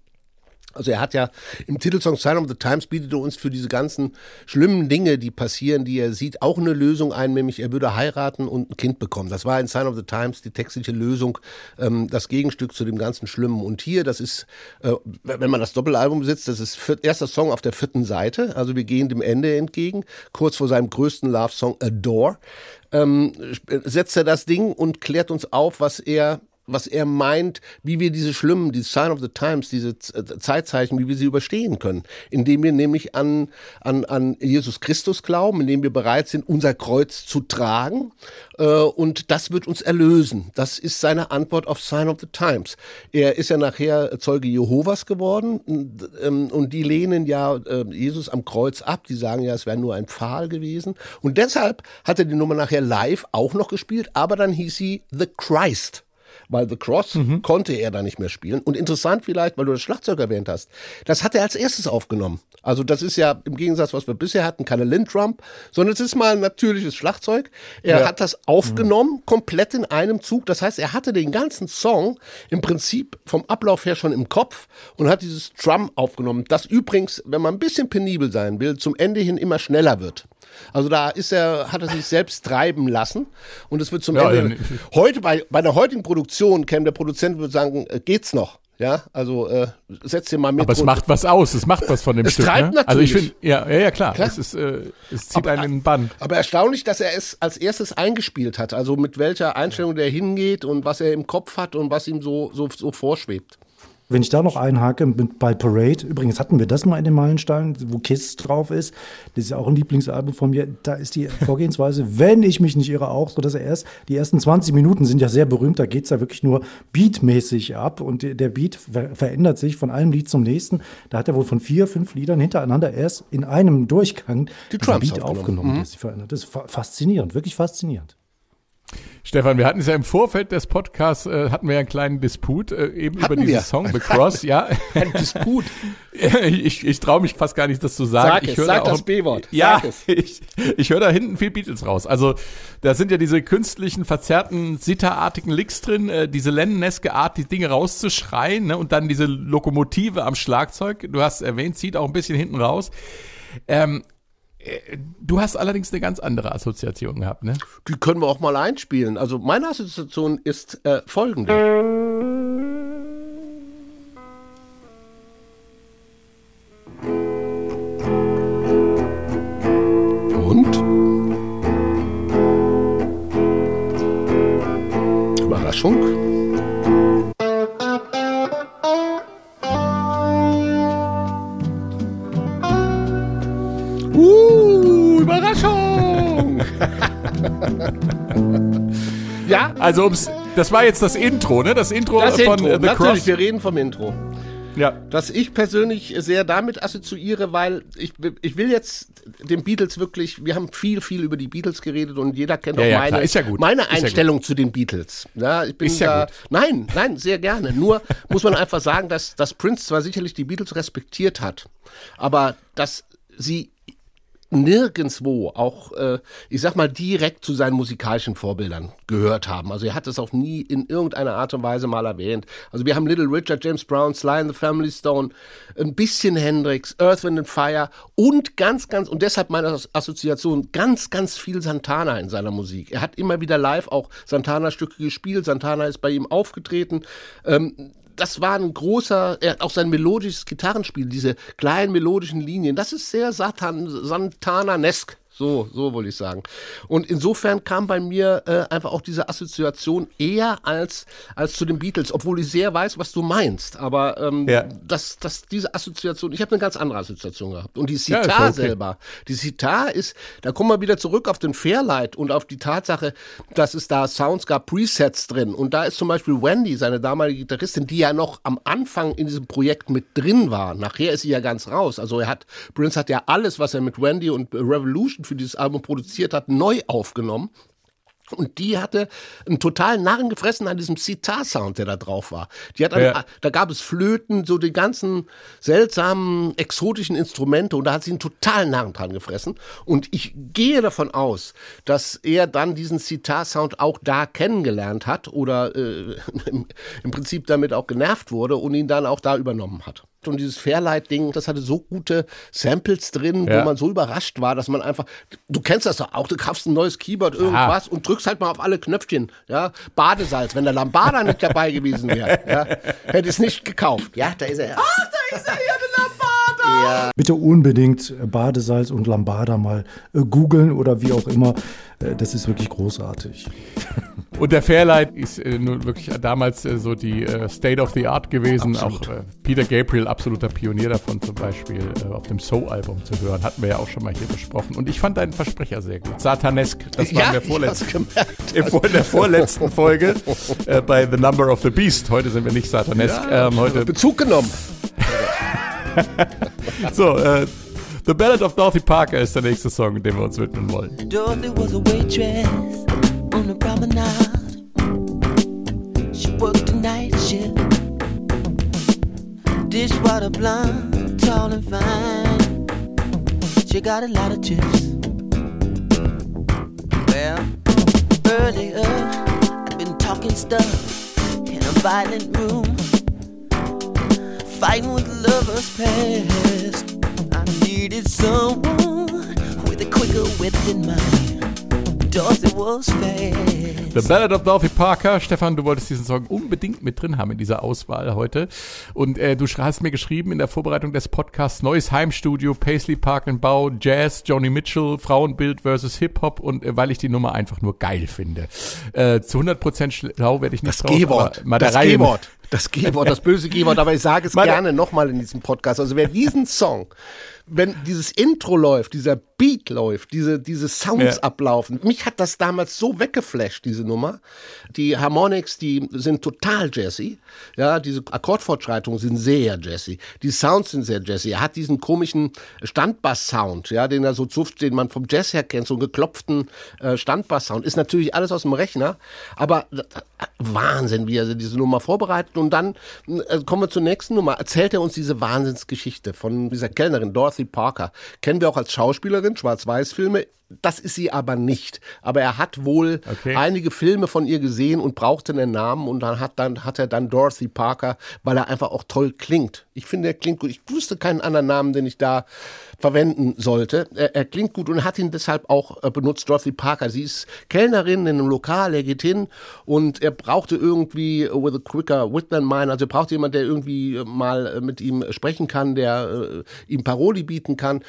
Also er hat ja im Titelsong Sign of the Times bietet er uns für diese ganzen schlimmen Dinge, die passieren, die er sieht, auch eine Lösung ein, nämlich er würde heiraten und ein Kind bekommen. Das war in Sign of the Times die textliche Lösung, ähm, das Gegenstück zu dem ganzen Schlimmen. Und hier, das ist, äh, wenn man das Doppelalbum besitzt, das ist erster Song auf der vierten Seite. Also wir gehen dem Ende entgegen, kurz vor seinem größten Love-Song Adore. Ähm, setzt er das Ding und klärt uns auf, was er was er meint, wie wir diese schlimmen, die Sign of the Times, diese Z- Zeitzeichen, wie wir sie überstehen können, indem wir nämlich an, an, an Jesus Christus glauben, indem wir bereit sind, unser Kreuz zu tragen äh, und das wird uns erlösen. Das ist seine Antwort auf Sign of the Times. Er ist ja nachher Zeuge Jehovas geworden ähm, und die lehnen ja äh, Jesus am Kreuz ab. Die sagen ja, es wäre nur ein Pfahl gewesen und deshalb hat er die Nummer nachher live auch noch gespielt, aber dann hieß sie The Christ weil The Cross konnte er da nicht mehr spielen. Und interessant vielleicht, weil du das Schlagzeug erwähnt hast, das hat er als erstes aufgenommen. Also das ist ja im Gegensatz, was wir bisher hatten, keine Lindrum, sondern es ist mal ein natürliches Schlagzeug. Er hat das aufgenommen, komplett in einem Zug. Das heißt, er hatte den ganzen Song im Prinzip vom Ablauf her schon im Kopf und hat dieses Drum aufgenommen. Das übrigens, wenn man ein bisschen penibel sein will, zum Ende hin immer schneller wird. Also da ist er, hat er sich selbst treiben lassen und es wird zum Ja, Ende. Heute bei, bei der heutigen Produktion käme der Produzent und würde sagen, äh, geht's noch? Ja, also äh, setz dir mal mit. Aber es macht was aus, es macht was von dem Es Stück. treibt ne? Also ich natürlich. finde, ja, ja, ja, klar. Klar. Es, ist, äh, es zieht einen in den Bann. Aber erstaunlich, dass er es als erstes eingespielt hat. Also mit welcher Einstellung der hingeht und was er im Kopf hat und was ihm so, so, so vorschwebt. Wenn ich da noch einhake mit, bei Parade, übrigens hatten wir das mal in den Meilensteinen, wo Kiss drauf ist, das ist ja auch ein Lieblingsalbum von mir, da ist die (laughs) Vorgehensweise, wenn ich mich nicht irre, auch so, dass er erst, die ersten 20 Minuten sind ja sehr berühmt, da geht es ja wirklich nur beatmäßig ab und der Beat ver verändert sich von einem Lied zum nächsten. Da hat er wohl von vier, fünf Liedern hintereinander erst in einem Durchgang Die Beat aufgenommen. aufgenommen, der sich verändert. Das ist fa faszinierend, wirklich faszinierend. Stefan, wir hatten es ja im Vorfeld des Podcasts, äh, hatten wir ja einen kleinen Disput äh, eben Hatten über diesen wir? Song The Cross, ja. (laughs) Ein Disput. (laughs) ich ich traue mich fast gar nicht, das zu sagen. Sag ich es, sag da das B-Wort. Ja, (laughs) ich, ich höre da hinten viel Beatles raus. Also da sind ja diese künstlichen, verzerrten, sitterartigen Licks drin, äh, diese Lenneneske Art, die Dinge rauszuschreien ne? und dann diese Lokomotive am Schlagzeug. Du hast erwähnt, zieht auch ein bisschen hinten raus. Ähm, äh, du hast allerdings eine ganz andere Assoziation gehabt, ne? Die können wir auch mal einspielen. Also meine Assoziation ist äh, folgende. Und? Überraschung. (laughs) ja, Also ums, das war jetzt das Intro, ne? Das Intro das von Intro. äh, The Natürlich, Cross. wir reden vom Intro. Ja. Das ich persönlich sehr damit assoziiere, weil ich, ich will jetzt den Beatles wirklich, wir haben viel, viel über die Beatles geredet und jeder kennt Ja, auch ja, meine, ja gut. meine Einstellung zu den Beatles. Ja, ich bin Ist ja da, gut. Nein, nein, sehr gerne. Nur muss man einfach sagen, dass, dass Prince zwar sicherlich die Beatles respektiert hat, aber dass sie nirgendswo auch, äh, ich sag mal, direkt zu seinen musikalischen Vorbildern gehört haben. Also er hat es auch nie in irgendeiner Art und Weise mal erwähnt. Also wir haben Little Richard, James Brown, Sly and the Family Stone, ein bisschen Hendrix, Earth, Wind and Fire und ganz, ganz, und deshalb meine As- Assoziation, ganz, ganz viel Santana in seiner Musik. Er hat immer wieder live auch Santana-Stücke gespielt, Santana ist bei ihm aufgetreten. Ähm, das war ein großer, er hat auch sein melodisches Gitarrenspiel, diese kleinen melodischen Linien, das ist sehr Satan, Santana-nesk. So, so wollte ich sagen. Und insofern kam bei mir äh, einfach auch diese Assoziation eher als, als zu den Beatles, obwohl ich sehr weiß, was du meinst. Aber ähm, Ja. dass, dass diese Assoziation, ich habe eine ganz andere Assoziation gehabt. Und die Ja, Sitar ist okay. selber, die Sitar ist, da kommen wir wieder zurück auf den Fairlight und auf die Tatsache, dass es da Sounds gab, Presets drin. Und da ist zum Beispiel Wendy, seine damalige Gitarristin, die ja noch am Anfang in diesem Projekt mit drin war. Nachher ist sie ja ganz raus. Also er hat, Prince hat ja alles, was er mit Wendy und Revolution für dieses Album produziert hat, neu aufgenommen. Und die hatte einen totalen Narren gefressen an diesem Sitar-Sound, der da drauf war. Die hat, Ja. an, da gab es Flöten, so die ganzen seltsamen, exotischen Instrumente und da hat sie einen totalen Narren dran gefressen. Und ich gehe davon aus, dass er dann diesen Sitar-Sound auch da kennengelernt hat oder äh, (laughs) im Prinzip damit auch genervt wurde und ihn dann auch da übernommen hat. Und dieses Fairlight-Ding, das hatte so gute Samples drin, Ja. wo man so überrascht war, dass man einfach, du kennst das doch auch, du kaufst ein neues Keyboard, irgendwas und drückst halt mal auf alle Knöpfchen, ja, Badesalz, wenn der Lambada nicht dabei gewesen wäre, (laughs) ja, hätte ich es nicht gekauft. Ja, da ist er. Ach, da ist er, ja, der Lambada! Ja. Bitte unbedingt äh, Badesalz und Lambada mal äh, googeln oder wie auch immer. Äh, das ist wirklich großartig. (laughs) Und der Fairlight ist äh, nun wirklich damals äh, so die äh, State of the Art gewesen. Absolut. Auch äh, Peter Gabriel, absoluter Pionier davon zum Beispiel, äh, auf dem So-Album zu hören. Hatten wir ja auch schon mal hier besprochen. Und ich fand deinen Versprecher sehr gut. Satanesk, das war Ja, in der vorletzten, in der vorletzten Folge äh, bei The Number of the Beast. Heute sind wir nicht Satanesk. ähm, heute Bezug genommen. (laughs) so, äh, The Ballad of Dorothy Parker ist der nächste Song, den wir uns widmen wollen. Dorothy was a waitress on the promenade. She worked a night shift. Dishwater blonde, tall and fine. She got a lot of chips. Well, earlier I've been talking stuff in a violent room, fighting with lovers past. I needed someone with a quicker wit than mine. Dorothy was fast. The Ballad of Dorothy Parker. Stefan, du wolltest diesen Song unbedingt mit drin haben in dieser Auswahl heute. Und äh, du hast mir geschrieben in der Vorbereitung des Podcasts, neues Heimstudio, Paisley Park and Bau, Jazz, Joni Mitchell, Frauenbild versus Hip-Hop und äh, weil ich die Nummer einfach nur geil finde. Äh, zu 100% schlau werde ich nicht Das drauf, G-Wort. mal der Das Reihe, G-Wort. Das G-Wort, das böse G-Wort, aber ich sage es (laughs) Meine- gerne nochmal in diesem Podcast. Also wer diesen Song, wenn dieses Intro läuft, dieser Beat läuft, diese, diese Sounds Ja. ablaufen, mich hat das damals so weggeflasht, diese Nummer. Die Harmonics, die sind total jazzy. Ja, diese Akkordfortschreitungen sind sehr jazzy. Die Sounds sind sehr jazzy. Er hat diesen komischen Standbass-Sound, ja, den er so zupft, den man vom Jazz her kennt, so einen geklopften äh, Standbass-Sound. Ist natürlich alles aus dem Rechner, aber Wahnsinn, wie er diese Nummer vorbereitet. Und dann äh, kommen wir zur nächsten Nummer. Erzählt er uns diese Wahnsinnsgeschichte von dieser Kellnerin, Dorothy Parker. Kennen wir auch als Schauspielerin, Schwarz-Weiß-Filme. Das ist sie aber nicht. Aber er hat wohl Okay. einige Filme von ihr gesehen und brauchte einen Namen und dann hat dann hat er dann Dorothy Parker, weil er einfach auch toll klingt. Ich finde, er klingt gut. Ich wusste keinen anderen Namen, den ich da verwenden sollte. Er, er klingt gut und hat ihn deshalb auch äh, benutzt, Dorothy Parker. Sie ist Kellnerin in einem Lokal, er geht hin und er brauchte irgendwie äh, with a quicker wit than mine, also er brauchte jemand, der irgendwie äh, mal mit ihm sprechen kann, der äh, ihm Paroli bieten kann.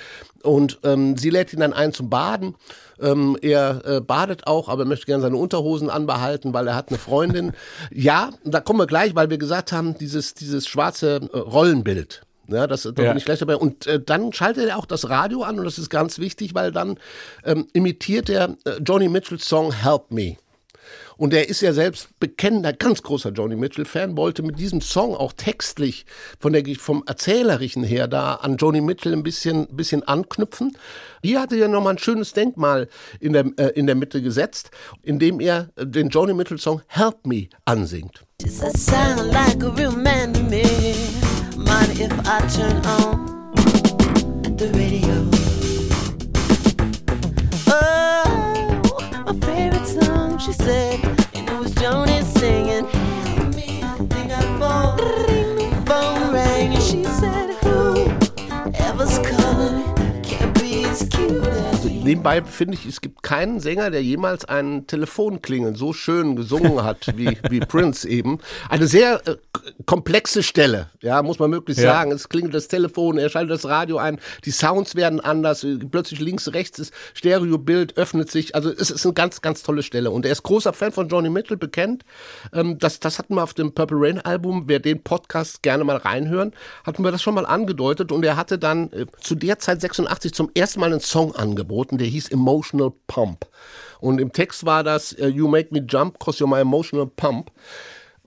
Und ähm, sie lädt ihn dann ein zum Baden. Ähm, er äh, badet auch, aber er möchte gerne seine Unterhosen anbehalten, weil er hat eine Freundin. (laughs) ja, da kommen wir gleich, weil wir gesagt haben, dieses, dieses schwarze äh, Rollenbild. Ja, das da Ja. bin ich gleich dabei. Und äh, dann schaltet er auch das Radio an und das ist ganz wichtig, weil dann ähm, imitiert er äh, Joni Mitchells Song Help Me. Und er ist ja selbst bekennender, ganz großer Joni Mitchell-Fan, wollte mit diesem Song auch textlich von der, vom Erzählerischen her da an Joni Mitchell ein bisschen, bisschen anknüpfen. Hier hatte er nochmal ein schönes Denkmal in der, äh, in der Mitte gesetzt, indem er den Joni Mitchell-Song Help Me ansingt. Does that sound like a real man to me? Mind if I turn on the radio? She said, nebenbei finde ich, es gibt keinen Sänger, der jemals einen Telefonklingeln so schön gesungen (laughs) hat wie, wie Prince eben. Eine sehr äh, komplexe Stelle, ja, muss man möglichst Ja. sagen. Es klingelt das Telefon, er schaltet das Radio ein, die Sounds werden anders, äh, plötzlich links, rechts das Stereobild öffnet sich. Also es ist eine ganz, ganz tolle Stelle. Und er ist großer Fan von Johnny Mitchell, bekennt. Ähm, das, das hatten wir auf dem Purple Rain Album. Wer den Podcast gerne mal reinhören, hatten wir das schon mal angedeutet. Und er hatte dann äh, zu der Zeit 86 zum ersten Mal einen Song angeboten, der hieß Emotional Pump. Und im Text war das äh, You make me jump cause you're my emotional pump.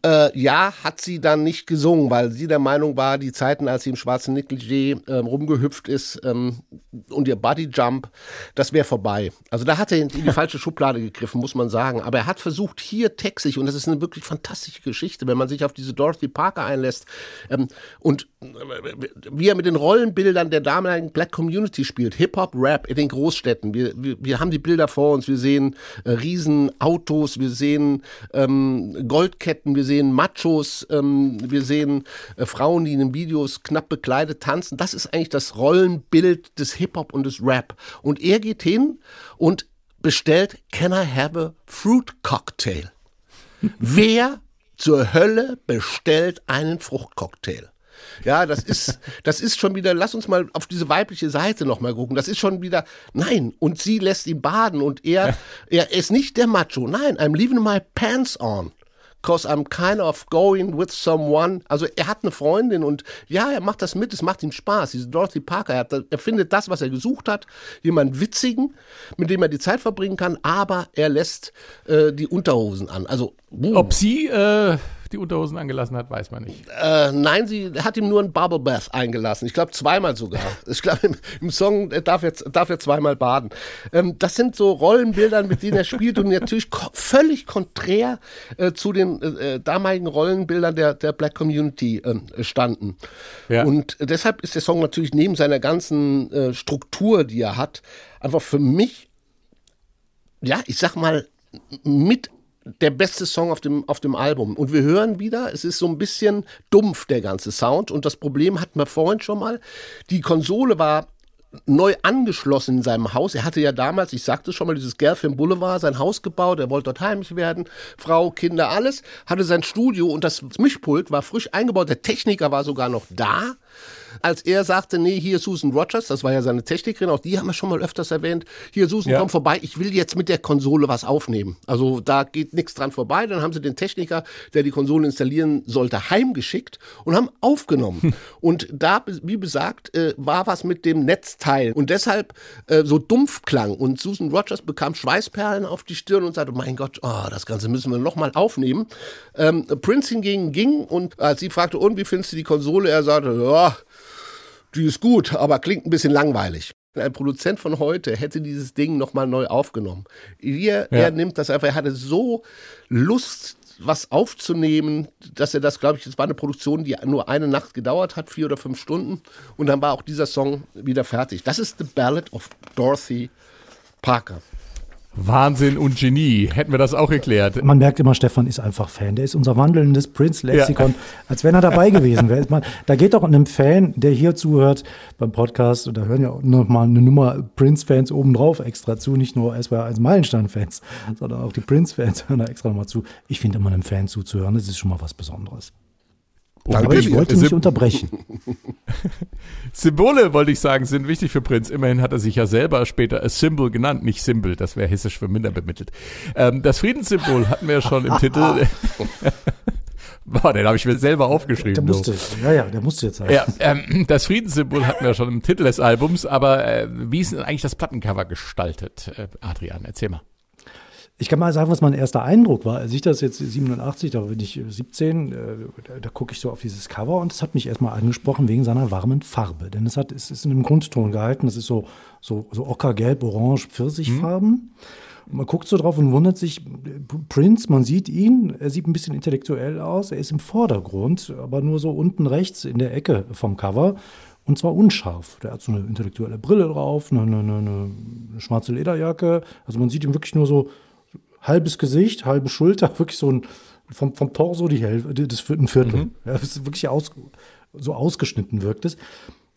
Äh, ja, hat sie dann nicht gesungen, weil sie der Meinung war, die Zeiten, als sie im schwarzen Negligé ähm, rumgehüpft ist ähm, und ihr Bodyjump, das wäre vorbei. Also da hat er in die (laughs) falsche Schublade gegriffen, muss man sagen. Aber er hat versucht, hier textlich, und das ist eine wirklich fantastische Geschichte, wenn man sich auf diese Dorothy Parker einlässt ähm, und äh, wie er mit den Rollenbildern der damaligen Black Community spielt, Hip-Hop, Rap in den Großstädten. Wir, wir, wir haben die Bilder vor uns, wir sehen äh, Riesenautos, wir sehen ähm, Goldketten, wir sehen Machos, ähm, wir sehen äh, Frauen, die in den Videos knapp bekleidet tanzen. Das ist eigentlich das Rollenbild des Hip-Hop und des Rap. Und er geht hin und bestellt Can I have a fruit cocktail? (laughs) Wer zur Hölle bestellt einen Fruchtcocktail? Ja, das ist, (laughs) das ist schon wieder, lass uns mal auf diese weibliche Seite nochmal gucken. Das ist schon wieder, nein, und sie lässt ihn baden und er, er ist nicht der Macho. Nein, I'm leaving my pants on. Cause I'm kind of going with someone. Also er hat eine Freundin und ja, er macht das mit, es macht ihm Spaß. Diese Dorothy Parker, er, hat, er findet das, was er gesucht hat, jemanden witzigen, mit dem er die Zeit verbringen kann, aber er lässt äh, die Unterhosen an. Also, uh. Ob sie äh, die Unterhosen angelassen hat, weiß man nicht. Äh, nein, sie hat ihm nur ein Bubble Bath eingelassen. Ich glaube zweimal sogar. (laughs) Ich glaube im, im Song äh, darf er, darf er zweimal baden. Ähm, das sind so Rollenbilder, mit denen er spielt und natürlich ko völlig konträr äh, zu den äh, damaligen Rollenbildern der, der Black Community äh, standen. Ja. Und deshalb ist der Song natürlich neben seiner ganzen äh, Struktur, die er hat, einfach für mich, ja, ich sag mal, mit der beste Song auf dem, auf dem Album. Und wir hören wieder, es ist so ein bisschen dumpf, der ganze Sound. Und das Problem hatten wir vorhin schon mal. Die Konsole war neu angeschlossen in seinem Haus. Er hatte ja damals, ich sagte schon mal, dieses Gelfin Boulevard, sein Haus gebaut. Er wollte dort heimisch werden. Frau, Kinder, alles. Hatte sein Studio und das Mischpult war frisch eingebaut. Der Techniker war sogar noch da. Als er sagte, nee, hier Susan Rogers, das war ja seine Technikerin, auch die haben wir schon mal öfters erwähnt. Hier Susan, Ja. komm vorbei, ich will jetzt mit der Konsole was aufnehmen. Also da geht nichts dran vorbei. Dann haben sie den Techniker, der die Konsole installieren sollte, heimgeschickt und haben aufgenommen. (laughs) und da, wie besagt, äh, war was mit dem Netzteil und deshalb äh, so dumpf klang. Und Susan Rogers bekam Schweißperlen auf die Stirn und sagte, mein Gott, oh, das Ganze müssen wir nochmal aufnehmen. Ähm, Prince hingegen ging und als sie fragte, und wie findest du die Konsole? Er sagte, ja, die ist gut, aber klingt ein bisschen langweilig. Ein Produzent von heute hätte dieses Ding nochmal neu aufgenommen. Hier, Ja. er nimmt das einfach, er hatte so Lust, was aufzunehmen, dass er das, glaube ich, es war eine Produktion, die nur eine Nacht gedauert hat, vier oder fünf Stunden. Und dann war auch dieser Song wieder fertig. Das ist The Ballad of Dorothy Parker. Wahnsinn und Genie. Hätten wir das auch geklärt. Man merkt immer, Stefan ist einfach Fan. Der ist unser wandelndes Prince-Lexikon, als wenn er dabei gewesen wäre. Man, da geht doch einem Fan, der hier zuhört beim Podcast, und da hören ja auch noch mal eine Nummer Prince-Fans obendrauf extra zu, nicht nur SWR1 Meilenstein-Fans, sondern auch die Prince-Fans hören da extra nochmal zu. Ich finde immer einem Fan zuzuhören, das ist schon mal was Besonderes. Aber ich wollte nicht unterbrechen. (laughs) Symbole, wollte ich sagen, sind wichtig für Prinz. Immerhin hat er sich ja selber später a Symbol genannt, nicht Symbol. Das wäre hessisch für minder bemittelt. Ähm, das Friedenssymbol hatten wir ja schon im Titel. (laughs) Boah, den habe ich mir selber Der aufgeschrieben. du. musste, ja, ja, der musste jetzt sein. Ja, ähm, das Friedenssymbol hatten wir ja schon im Titel des Albums, aber äh, wie ist denn eigentlich das Plattencover gestaltet? Äh, Adrian, erzähl mal. Ich kann mal sagen, was mein erster Eindruck war. Als ich das jetzt 87, da bin ich 17, äh, da, da gucke ich so auf dieses Cover und es hat mich erstmal angesprochen wegen seiner warmen Farbe. Denn es, hat, es ist in einem Grundton gehalten. Das ist so, so, so ockergelb, orange, Pfirsichfarben. Und man guckt so drauf und wundert sich, Prince, man sieht ihn, er sieht ein bisschen intellektuell aus, er ist im Vordergrund, aber nur so unten rechts in der Ecke vom Cover. Und zwar unscharf. Der hat so eine intellektuelle Brille drauf, eine, eine, eine, eine schwarze Lederjacke. Also man sieht ihn wirklich nur so halbes Gesicht, halbe Schulter, (laughs) wirklich so ein vom, vom Torso die Hälfte, das ein Viertel. Ja, das ist wirklich aus, so ausgeschnitten wirkt es.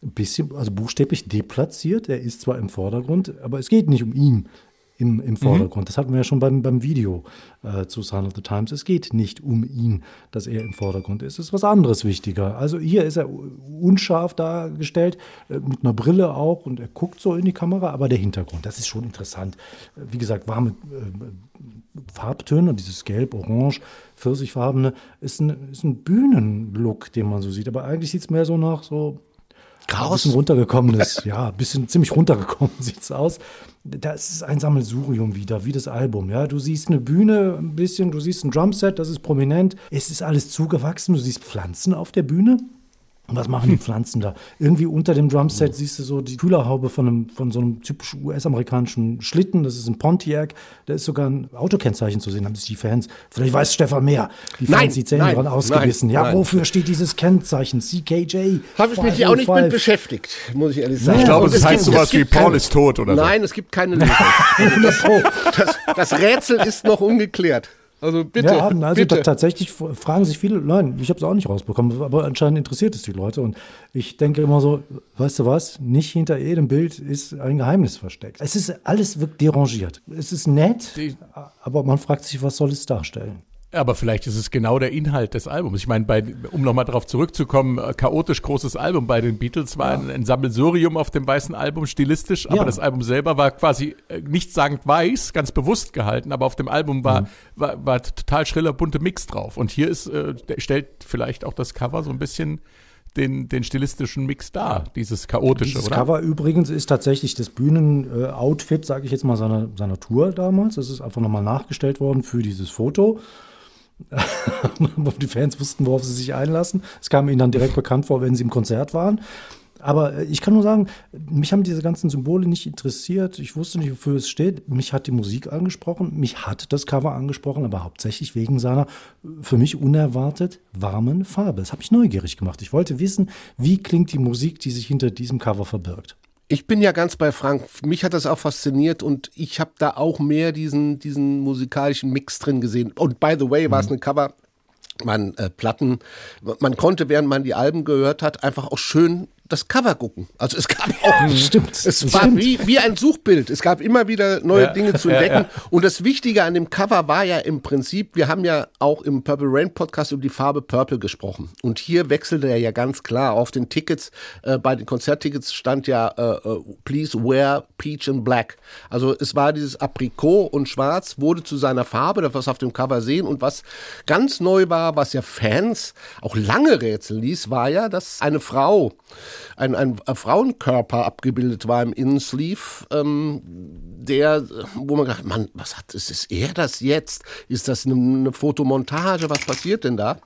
Ein bisschen, also buchstäblich deplatziert. Er ist zwar im Vordergrund, aber es geht nicht um ihn im, im Vordergrund. Das hatten wir ja schon beim, beim Video äh, zu Sign of the Times. Es geht nicht um ihn, dass er im Vordergrund ist. Es ist was anderes wichtiger. Also hier ist er unscharf dargestellt, äh, mit einer Brille auch und er guckt so in die Kamera, aber der Hintergrund, das ist schon interessant. Äh, Wie gesagt, warme äh, Farbtöne, dieses Gelb, Orange, Pfirsichfarbene, ist ein, ist ein Bühnenlook, den man so sieht. Aber eigentlich sieht es mehr so nach so ein bisschen runtergekommenes, ja, ein bisschen ziemlich runtergekommen (laughs) sieht's aus. Das ist ein Sammelsurium wieder, wie das Album. Ja, du siehst eine Bühne ein bisschen, du siehst ein Drumset, das ist prominent. Es ist alles zugewachsen, du siehst Pflanzen auf der Bühne. Und was machen die Pflanzen da? Irgendwie unter dem Drumset siehst du so die Kühlerhaube von, einem, von so einem typisch US-amerikanischen Schlitten. Das ist ein Pontiac. Da ist sogar ein Autokennzeichen zu sehen. Haben sich die Fans, vielleicht weiß Stefan mehr, die Fans Nein, die Zähne nein, dran ausgebissen. nein, ja, nein. wofür steht dieses Kennzeichen? CKJ. Habe ich mich auch nicht mit 505. beschäftigt, muss ich ehrlich sagen. Ich glaube, es heißt gibt- sowas wie Paul keine- ist tot oder so. Nein, es gibt keine Lösung. (laughs) Das, das, das Rätsel ist noch ungeklärt. Also bitte, ja, also bitte. ta- tatsächlich fragen sich viele, nein, ich habe es auch nicht rausbekommen, aber anscheinend interessiert es die Leute. Und ich denke immer so, weißt du was, nicht hinter jedem Bild ist ein Geheimnis versteckt. Es ist alles wirkt derangiert. Es ist nett, Die- aber man fragt sich, was soll es darstellen? Aber vielleicht ist es genau der Inhalt des Albums. Ich meine, bei, um nochmal darauf zurückzukommen, äh, chaotisch großes Album bei den Beatles war ein, ein Sammelsurium auf dem weißen Album, stilistisch, aber Ja. das Album selber war quasi äh, nichtssagend weiß, ganz bewusst gehalten, aber auf dem Album war, Mhm. war, war total schriller, bunte Mix drauf. Und hier ist, äh, stellt vielleicht auch das Cover so ein bisschen den, den stilistischen Mix dar, dieses chaotische, Dieses oder? Cover übrigens ist tatsächlich das Bühnenoutfit, sage ich jetzt mal, seiner, seiner Tour damals. Das ist einfach nochmal nachgestellt worden für dieses Foto. (laughs) die Fans wussten, worauf sie sich einlassen. Es kam ihnen dann direkt bekannt vor, wenn sie im Konzert waren. Aber äh, ich kann nur sagen, mich haben diese ganzen Symbole nicht interessiert. Ich wusste nicht, wofür es steht. Mich hat die Musik angesprochen, mich hat das Cover angesprochen, aber hauptsächlich wegen seiner äh, für mich unerwartet warmen Farbe. Das habe ich neugierig gemacht. Ich wollte wissen, wie klingt die Musik, die sich hinter diesem Cover verbirgt. Ich bin ja ganz bei Frank. Mich hat das auch fasziniert und ich habe da auch mehr diesen, diesen musikalischen Mix drin gesehen. Und by the way, war es eine Cover, man äh, Platten, man konnte, während man die Alben gehört hat, einfach auch schön das Cover gucken. Also es gab auch, Stimmt. es war Stimmt. wie, wie ein Suchbild. Es gab immer wieder neue Ja. Dinge zu (laughs) Ja, entdecken. ja. Und das Wichtige an dem Cover war ja im Prinzip, wir haben ja auch im Purple Rain Podcast über die Farbe Purple gesprochen. Und hier wechselte er ja ganz klar. Auf den Tickets, äh, bei den Konzerttickets stand ja, äh, äh, please wear peach and black. Also es war dieses Aprikot und Schwarz wurde zu seiner Farbe, das was auf dem Cover sehen. Und was ganz neu war, was ja Fans auch lange rätseln ließ, war ja, dass eine Frau, ein, ein, Frauenkörper abgebildet war im Innensleeve, ähm, der, wo man gedacht, Mann, was hat, ist, ist er das jetzt? Ist das eine, eine Fotomontage? Was passiert denn da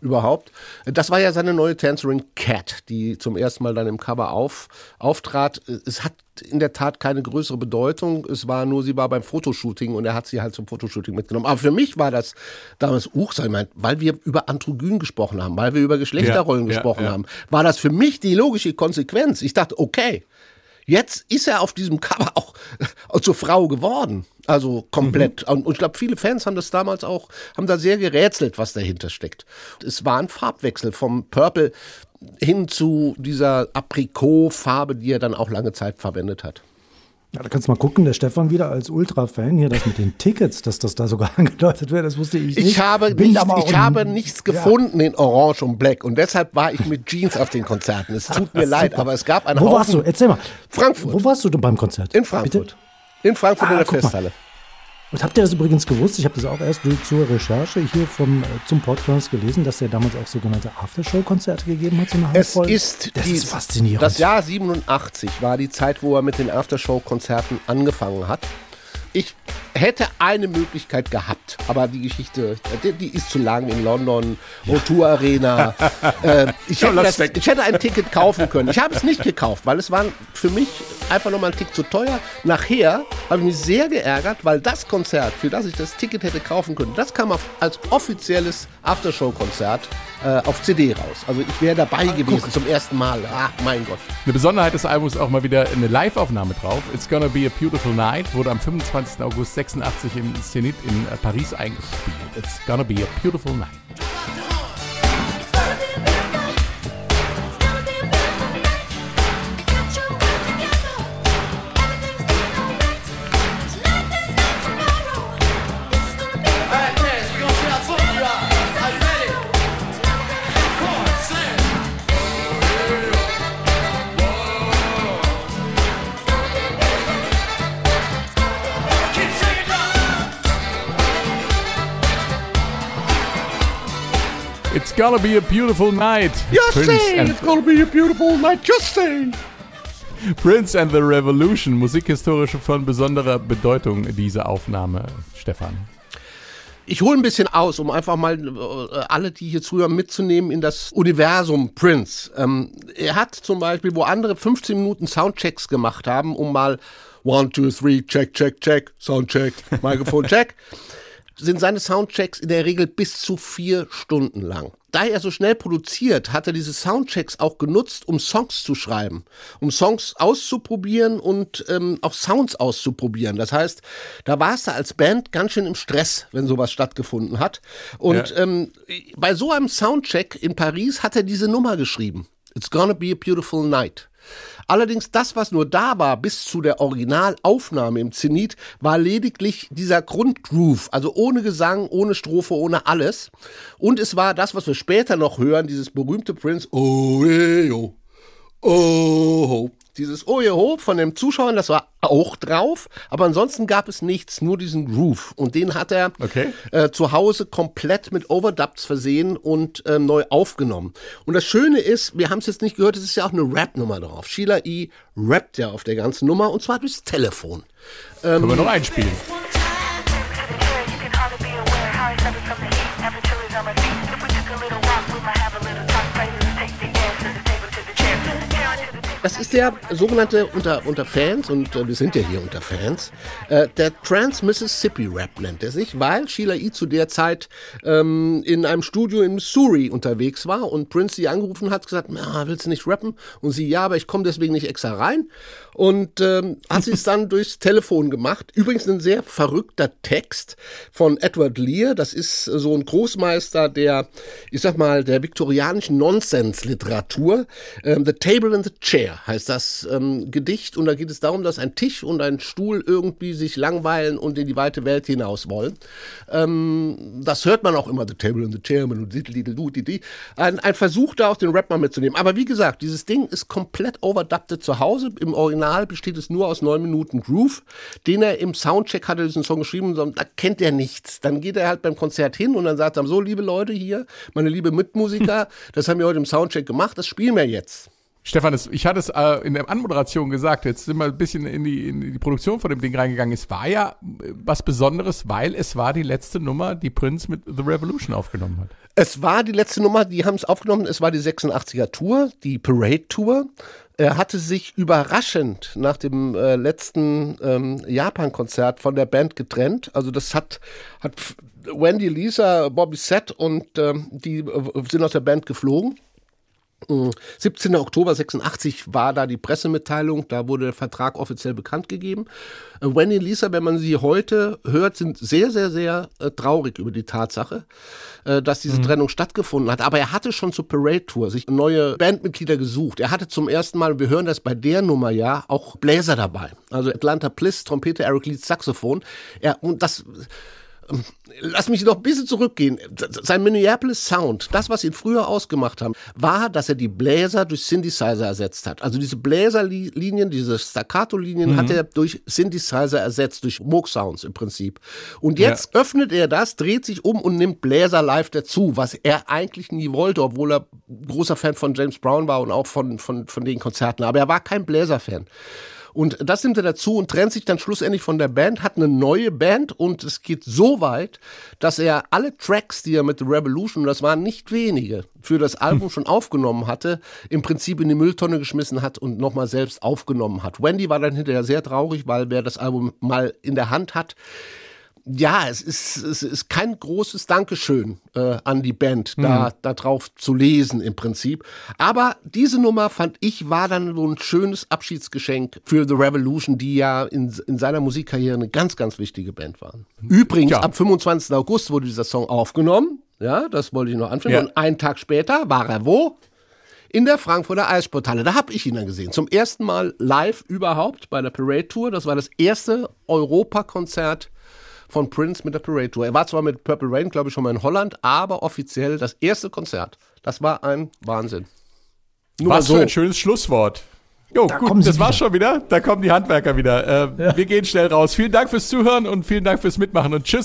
überhaupt? Das war ja seine neue Tänzerin Cat, die zum ersten Mal dann im Cover auf, auftrat. Es hat in der Tat keine größere Bedeutung. Es war nur, sie war beim Fotoshooting und er hat sie halt zum Fotoshooting mitgenommen. Aber für mich war das damals Uch sein, weil wir über Androgyn gesprochen haben, weil wir über Geschlechterrollen Ja, ja, gesprochen ja. haben, war das für mich die logische Konsequenz. Ich dachte, okay, Jetzt ist er auf diesem Cover auch (laughs) zur Frau geworden. Also komplett. Und und ich glaube, viele Fans haben das damals auch, haben da sehr gerätselt, was dahinter steckt. Es war ein Farbwechsel vom Purple hin zu dieser Aprikot-Farbe, die er dann auch lange Zeit verwendet hat. Ja, da kannst du mal gucken, der Stefan wieder als Ultra-Fan hier, das mit den Tickets, dass das da sogar (laughs) angedeutet wird, das wusste ich nicht. Ich habe, Bin nicht, ich habe nichts Ja. gefunden in Orange und Black und deshalb war ich mit Jeans auf den Konzerten. Es tut (laughs) mir leid, aber es gab einen Wo Haufen warst du? Erzähl mal. Frankfurt. Wo warst du denn beim Konzert? in Frankfurt. Bitte? In Frankfurt Ah, in der guck mal. Und habt ihr das übrigens gewusst? Ich habe das auch erst zur Recherche hier vom, äh, zum Podcast gelesen, dass er damals auch sogenannte Aftershow-Konzerte gegeben hat. So eine Es ist, das die, ist faszinierend. Das Jahr 87 war die Zeit, wo er mit den Aftershow-Konzerten angefangen hat. Ich hätte eine Möglichkeit gehabt, aber die Geschichte, die, die ist zu lang in London, O2 Arena. (laughs) äh, ich, hätte das, ich hätte ein Ticket kaufen können. Ich habe es nicht gekauft, weil es war für mich einfach nochmal ein Tick zu teuer. Nachher habe ich mich sehr geärgert, weil das Konzert, für das ich das Ticket hätte kaufen können, das kam auf, als offizielles Aftershow-Konzert äh, auf CD raus. Also ich wäre dabei gewesen zum ersten Mal. Ach mein Gott. Eine Besonderheit des Albums ist auch mal wieder eine Live-Aufnahme drauf. It's Gonna Be a Beautiful Night wurde am 25. August 86 im Zenit in äh, Paris eingespielt. It's Gonna Be a Beautiful Night. It's Gonna Be a Beautiful Night. Just say and, it's gonna be a beautiful night. Just say. Prince and the Revolution. Musikhistorische von besonderer Bedeutung, diese Aufnahme, Stefan. Ich hole ein bisschen aus, um einfach mal äh, alle, die hier zuhören, mitzunehmen in das Universum Prince. Ähm, er hat zum Beispiel, wo andere 15 Minuten Soundchecks gemacht haben, um mal one, two, three, check, check, check, Soundcheck, Mikrofon, (laughs) check, sind seine Soundchecks in der Regel bis zu vier Stunden lang. Da er so schnell produziert, hat er diese Soundchecks auch genutzt, um Songs zu schreiben, um Songs auszuprobieren und ähm, auch Sounds auszuprobieren. Das heißt, da war es da als Band ganz schön im Stress, wenn sowas stattgefunden hat. Und Ja. ähm, bei so einem Soundcheck in Paris hat er diese Nummer geschrieben. It's gonna be a beautiful night. Allerdings das, was nur da war bis zu der Originalaufnahme im Zenit, war lediglich dieser Grundgroove, also ohne Gesang, ohne Strophe, ohne alles. Und es war das, was wir später noch hören, dieses berühmte Prince, oh, eh, oh, oh. Dieses Oh, je, ho von den Zuschauern, das war auch drauf, aber ansonsten gab es nichts, nur diesen Groove. Und den hat er Okay. äh, zu Hause komplett mit Overdubs versehen und ähm, neu aufgenommen. Und das Schöne ist, wir haben es jetzt nicht gehört, es ist ja auch eine Rap-Nummer drauf. Sheila E. rappt ja auf der ganzen Nummer und zwar durchs Telefon. Können wir noch einspielen. Das ist der sogenannte unter, unter Fans, und äh, wir sind ja hier unter Fans, äh, der Trans-Mississippi-Rap nennt er sich, weil Sheila E. zu der Zeit ähm, in einem Studio in Missouri unterwegs war und Prince sie angerufen hat, gesagt, willst du nicht rappen? Und sie, ja, aber ich komme deswegen nicht extra rein. Und ähm, hat sie es dann (laughs) durchs Telefon gemacht. Übrigens ein sehr verrückter Text von Edward Lear. Das ist so ein Großmeister der, ich sag mal, der viktorianischen Nonsense-Literatur. Ähm, The Table and the Chair heißt das ähm, Gedicht. Und da geht es darum, dass ein Tisch und ein Stuhl irgendwie sich langweilen und in die weite Welt hinaus wollen. Ähm, das hört man auch immer, The Table and the Chair. Ein, ein Versuch da auch den Rap mal mitzunehmen. Aber wie gesagt, dieses Ding ist komplett overdubted zu Hause. Im Original besteht es nur aus neun Minuten Groove, den er im Soundcheck hatte diesen Song geschrieben und da kennt er nichts. Dann geht er halt beim Konzert hin und dann sagt er so, liebe Leute hier, meine liebe Mitmusiker, (laughs) das haben wir heute im Soundcheck gemacht, das spielen wir jetzt. Stefan, ich hatte es äh, in der Anmoderation gesagt, jetzt sind wir ein bisschen in die, in die Produktion von dem Ding reingegangen. Es war ja äh, was Besonderes, weil es war die letzte Nummer, die Prince mit The Revolution aufgenommen hat. Es war die letzte Nummer, die haben es aufgenommen, es war die 86er Tour, die Parade Tour. Er hatte sich überraschend nach dem äh, letzten ähm, Japan-Konzert von der Band getrennt. Also das hat, hat Wendy, Lisa, Bobby Sett und ähm, die äh, sind aus der Band geflogen. 17. Oktober 86 war da die Pressemitteilung, da wurde der Vertrag offiziell bekannt gegeben. Äh, Wendy und Lisa, wenn man sie heute hört, sind sehr, sehr, sehr äh, traurig über die Tatsache, äh, dass diese mhm. Trennung stattgefunden hat. Aber er hatte schon zur Parade Tour sich neue Bandmitglieder gesucht. Er hatte zum ersten Mal, wir hören das bei der Nummer ja, auch Bläser dabei. Also Atlanta Bliss, Trompete, Eric Leeds, Saxophon. Er, und das lass mich noch ein bisschen zurückgehen. Sein Minneapolis Sound, das, was ihn früher ausgemacht haben, war, dass er die Bläser durch Synthesizer ersetzt hat. Also diese Bläserlinien, diese Staccato-Linien mhm. hat er durch Synthesizer ersetzt, durch Moog Sounds im Prinzip. Und jetzt ja. öffnet er das, dreht sich um und nimmt Bläser live dazu, was er eigentlich nie wollte, obwohl er großer Fan von James Brown war und auch von, von, von den Konzerten. Aber er war kein Bläser-Fan. Und das nimmt er dazu und trennt sich dann schlussendlich von der Band, hat eine neue Band und es geht so weit, dass er alle Tracks, die er mit The Revolution, und das waren nicht wenige, für das Album schon aufgenommen hatte, im Prinzip in die Mülltonne geschmissen hat und nochmal selbst aufgenommen hat. Wendy war dann hinterher sehr traurig, weil wer das Album mal in der Hand hat, ja, es ist, es ist kein großes Dankeschön äh, an die Band, da, mhm. da drauf zu lesen im Prinzip. Aber diese Nummer fand ich war dann so ein schönes Abschiedsgeschenk für The Revolution, die ja in, in seiner Musikkarriere eine ganz, ganz wichtige Band waren. Übrigens, ja. am 25. August wurde dieser Song aufgenommen. Ja, das wollte ich noch anfangen. Ja. Und einen Tag später war er wo? in der Frankfurter Eissporthalle. Da habe ich ihn dann gesehen. Zum ersten Mal live überhaupt bei der Parade Tour. Das war das erste Europakonzert von Prince mit der Parade Tour. Er war zwar mit Purple Rain, glaube ich, schon mal in Holland, aber offiziell das erste Konzert. Das war ein Wahnsinn. Nur Was so. für ein schönes Schlusswort. Jo, da gut, das war's schon wieder. Da kommen die Handwerker wieder. Äh, ja. Wir gehen schnell raus. Vielen Dank fürs Zuhören und vielen Dank fürs Mitmachen und tschüss.